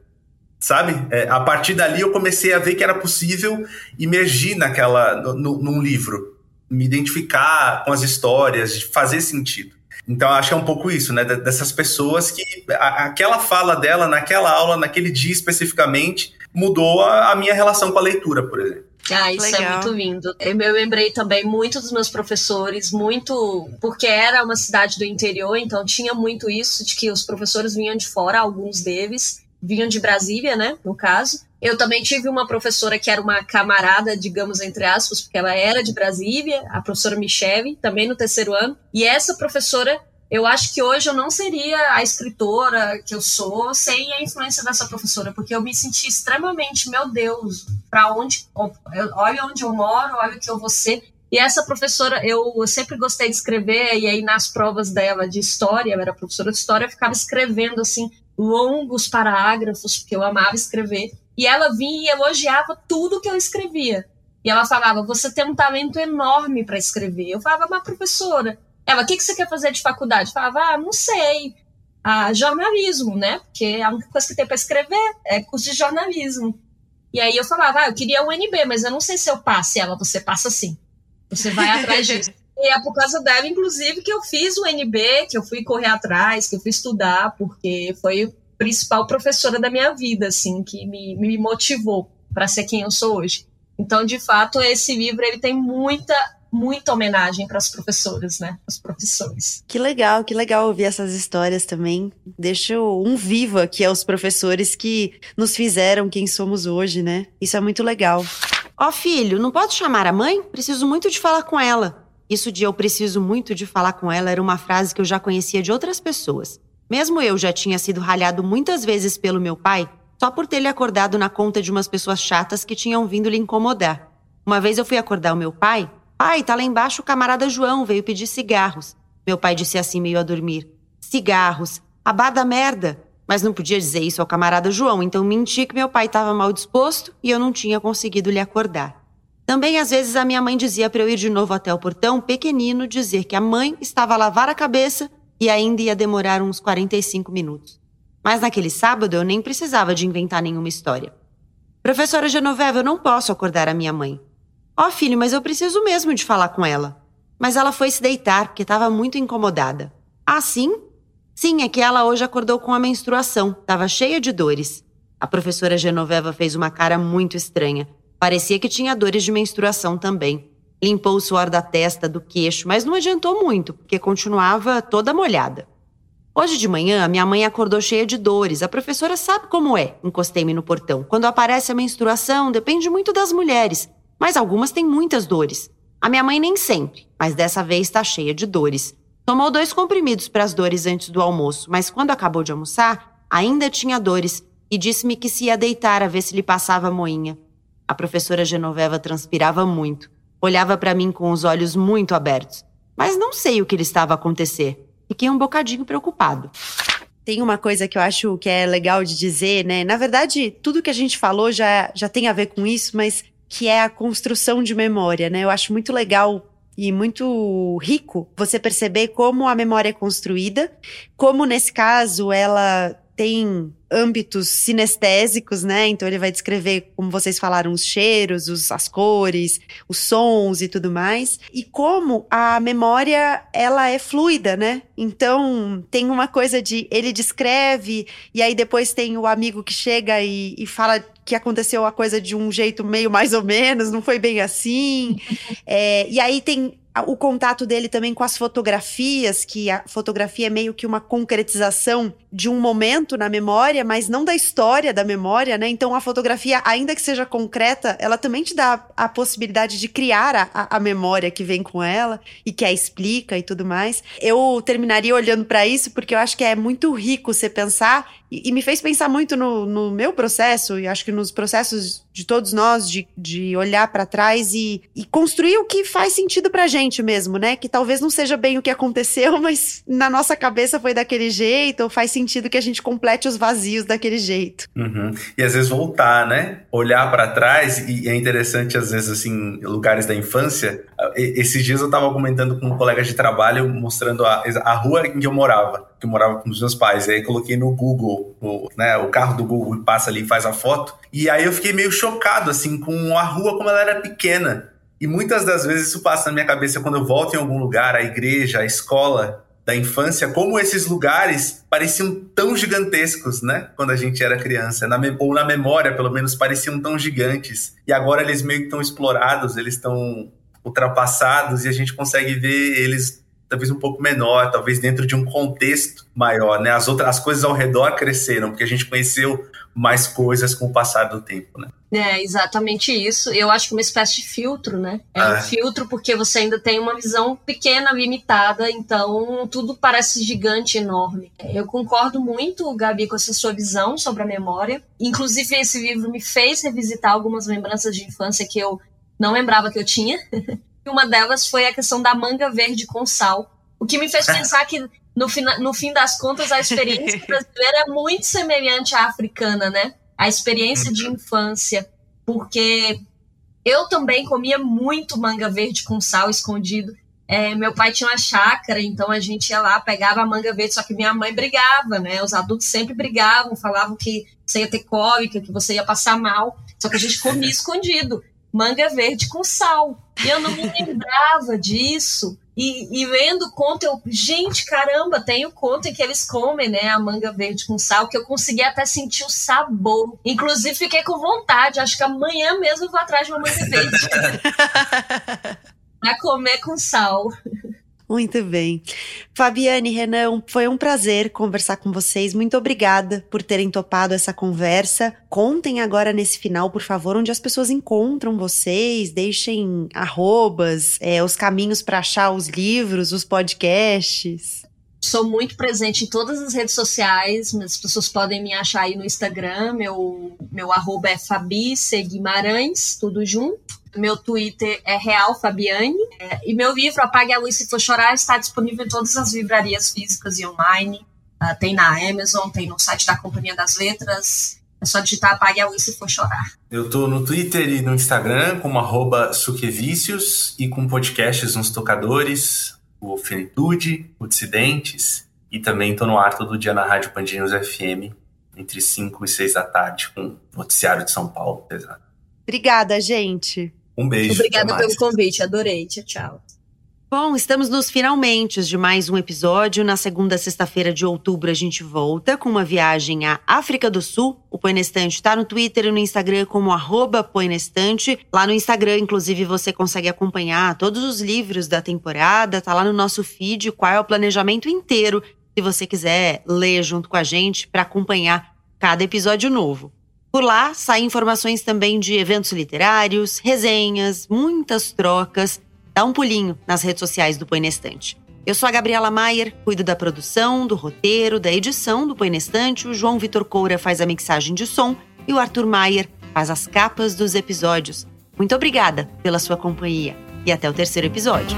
Sabe? É, a partir dali eu comecei a ver que era possível emergir naquela, no, num livro me identificar com as histórias, fazer sentido. Então, acho que é um pouco isso, né? Dessas pessoas que a, aquela fala dela naquela aula, naquele dia especificamente, mudou a, a minha relação com a leitura, por exemplo. Ah, isso é Legal. é muito lindo. Eu me lembrei também muito dos meus professores, muito porque era uma cidade do interior, então tinha muito isso de que os professores vinham de fora, alguns deles vinham de Brasília, né, no caso, eu também tive uma professora que era uma camarada, digamos, entre aspas, porque ela era de Brasília, a professora Michele, também no terceiro ano. E essa professora, eu acho que hoje eu não seria a escritora que eu sou sem a influência dessa professora, porque eu me senti extremamente, meu Deus, para onde. Olha onde eu moro, olha o que eu vou ser. E essa professora, eu sempre gostei de escrever, e aí nas provas dela de história, ela era professora de história, eu ficava escrevendo assim, longos parágrafos, porque eu amava escrever. E ela vinha e elogiava tudo que eu escrevia. E ela falava: Você tem um talento enorme para escrever. Eu falava: Mas, professora, ela, o que, que você quer fazer de faculdade? Eu falava: Ah, não sei. Ah, jornalismo, né? Porque a única coisa que tem para escrever é curso de jornalismo. E aí eu falava: Ah, eu queria o UNB, mas eu não sei se eu passo. E ela: Você passa sim. Você vai atrás disso. E é por causa dela, inclusive, que eu fiz o UNB, que eu fui correr atrás, que eu fui estudar, porque foi principal professora da minha vida, assim, que me, me motivou para ser quem eu sou hoje. Então, de fato, esse livro ele tem muita muita homenagem para as professoras, né? Os professores. Que legal, que legal ouvir essas histórias também. Deixa um vivo aqui aos professores que nos fizeram quem somos hoje, né? Isso é muito legal. Ó, oh, filho, não pode chamar a mãe? Preciso muito de falar com ela. Isso de eu preciso muito de falar com ela era uma frase que eu já conhecia de outras pessoas. Mesmo eu já tinha sido ralhado muitas vezes pelo meu pai, só por ter lhe acordado na conta de umas pessoas chatas que tinham vindo lhe incomodar. Uma vez eu fui acordar o meu pai. Pai, tá lá embaixo o camarada João, veio pedir cigarros. Meu pai disse assim, meio a dormir: Cigarros, abada merda. Mas não podia dizer isso ao camarada João, então menti que meu pai estava mal disposto e eu não tinha conseguido lhe acordar. Também às vezes a minha mãe dizia para eu ir de novo até o portão, pequenino, dizer que a mãe estava a lavar a cabeça e ainda ia demorar uns 45 minutos. Mas naquele sábado eu nem precisava de inventar nenhuma história. Professora Genoveva, eu não posso acordar a minha mãe. Ó oh, filho, mas eu preciso mesmo de falar com ela. Mas ela foi se deitar porque estava muito incomodada. Ah, sim? Sim, é que ela hoje acordou com a menstruação, estava cheia de dores. A professora Genoveva fez uma cara muito estranha. Parecia que tinha dores de menstruação também. Limpou o suor da testa, do queixo, mas não adiantou muito, porque continuava toda molhada. Hoje de manhã, minha mãe acordou cheia de dores. A professora sabe como é, encostei-me no portão. Quando aparece a menstruação, depende muito das mulheres, mas algumas têm muitas dores. A minha mãe nem sempre, mas dessa vez está cheia de dores. Tomou dois comprimidos para as dores antes do almoço, mas quando acabou de almoçar, ainda tinha dores e disse-me que se ia deitar a ver se lhe passava a moinha. A professora Genoveva transpirava muito. Olhava para mim com os olhos muito abertos. Mas não sei o que lhe estava a acontecer. Fiquei um bocadinho preocupado. Tem uma coisa que eu acho que é legal de dizer, né? Na verdade, tudo que a gente falou já, já tem a ver com isso, mas que é a construção de memória, né? Eu acho muito legal e muito rico você perceber como a memória é construída, como nesse caso ela tem âmbitos sinestésicos, né? Então ele vai descrever, como vocês falaram, os cheiros, os, as cores, os sons e tudo mais. E como a memória ela é fluida, né? Então tem uma coisa de ele descreve e aí depois tem o amigo que chega e, e fala que aconteceu a coisa de um jeito meio mais ou menos, não foi bem assim. é, e aí tem o contato dele também com as fotografias, que a fotografia é meio que uma concretização de um momento na memória, mas não da história da memória, né? Então a fotografia, ainda que seja concreta, ela também te dá a possibilidade de criar a, a memória que vem com ela e que a explica e tudo mais. Eu terminaria olhando para isso porque eu acho que é muito rico você pensar e, e me fez pensar muito no, no, meu processo, e acho que nos processos de todos nós, de, de olhar para trás e, e, construir o que faz sentido pra gente mesmo, né? Que talvez não seja bem o que aconteceu, mas na nossa cabeça foi daquele jeito, ou faz sentido que a gente complete os vazios daquele jeito. Uhum. E às vezes voltar, né? Olhar para trás, e é interessante, às vezes, assim, lugares da infância. Esses dias eu tava comentando com um colega de trabalho, mostrando a, a rua em que eu morava, que eu morava com os meus pais. Aí coloquei no Google o, né, o carro do Google passa ali e faz a foto. E aí eu fiquei meio chocado, assim, com a rua como ela era pequena. E muitas das vezes isso passa na minha cabeça quando eu volto em algum lugar, a igreja, a escola da infância, como esses lugares pareciam tão gigantescos, né? Quando a gente era criança, na ou na memória, pelo menos, pareciam tão gigantes. E agora eles meio que estão explorados, eles estão ultrapassados e a gente consegue ver eles talvez um pouco menor, talvez dentro de um contexto maior, né? As outras as coisas ao redor cresceram, porque a gente conheceu mais coisas com o passar do tempo, né? É, exatamente isso. Eu acho que uma espécie de filtro, né? É um é. filtro porque você ainda tem uma visão pequena, limitada, então tudo parece gigante, enorme. Eu concordo muito, Gabi, com essa sua visão sobre a memória. Inclusive, esse livro me fez revisitar algumas lembranças de infância que eu não lembrava que eu tinha. uma delas foi a questão da manga verde com sal. O que me fez pensar que, no, fim, no fim das contas, a experiência brasileira é muito semelhante à africana, né? A experiência de infância. Porque eu também comia muito manga verde com sal escondido. É, meu pai tinha uma chácara, então a gente ia lá, pegava a manga verde, só que minha mãe brigava, né? Os adultos sempre brigavam, falavam que você ia ter cólica, que você ia passar mal. Só que a gente comia escondido manga verde com sal. E eu não me lembrava disso. E, e lendo o conto, eu, gente, caramba, tem o conto em que eles comem, né, a manga verde com sal, que eu consegui até sentir o sabor. Inclusive, fiquei com vontade, acho que amanhã mesmo eu vou atrás de uma manga verde. pra comer com sal. Muito bem. Fabiane, Renan, foi um prazer conversar com vocês. Muito obrigada por terem topado essa conversa. Contem agora nesse final, por favor, onde as pessoas encontram vocês, deixem arrobas, é, os caminhos para achar os livros, os podcasts. Sou muito presente em todas as redes sociais, as pessoas podem me achar aí no Instagram, meu, meu arroba é Fabi Guimarães, tudo junto. Meu Twitter é Real Fabiane. É, e meu livro, Apague a Luz Se For Chorar, está disponível em todas as livrarias físicas e online. Uh, tem na Amazon, tem no site da Companhia das Letras. É só digitar Apague a Luz Se For Chorar. Eu tô no Twitter e no Instagram como arroba Suquevicios e com podcasts nos tocadores, o Finitude, o Dissidentes e também tô no ar todo dia na Rádio Pandinhos FM entre 5 e 6 da tarde com o Noticiário de São Paulo. Obrigada, gente. Um beijo. Obrigada pelo convite, adorei. Tchau, tchau. Bom, estamos nos finalmente de mais um episódio. Na segunda sexta-feira de outubro a gente volta com uma viagem à África do Sul. O Põe está no Twitter e no Instagram como arroba Lá no Instagram, inclusive, você consegue acompanhar todos os livros da temporada. Tá lá no nosso feed qual é o planejamento inteiro, se você quiser ler junto com a gente para acompanhar cada episódio novo. Por lá saem informações também de eventos literários, resenhas, muitas trocas dá um pulinho nas redes sociais do Põe na Estante. Eu sou a Gabriela Maier, cuido da produção, do roteiro, da edição do Põe na Estante, o João Vitor Coura faz a mixagem de som e o Arthur Maier faz as capas dos episódios. Muito obrigada pela sua companhia e até o terceiro episódio.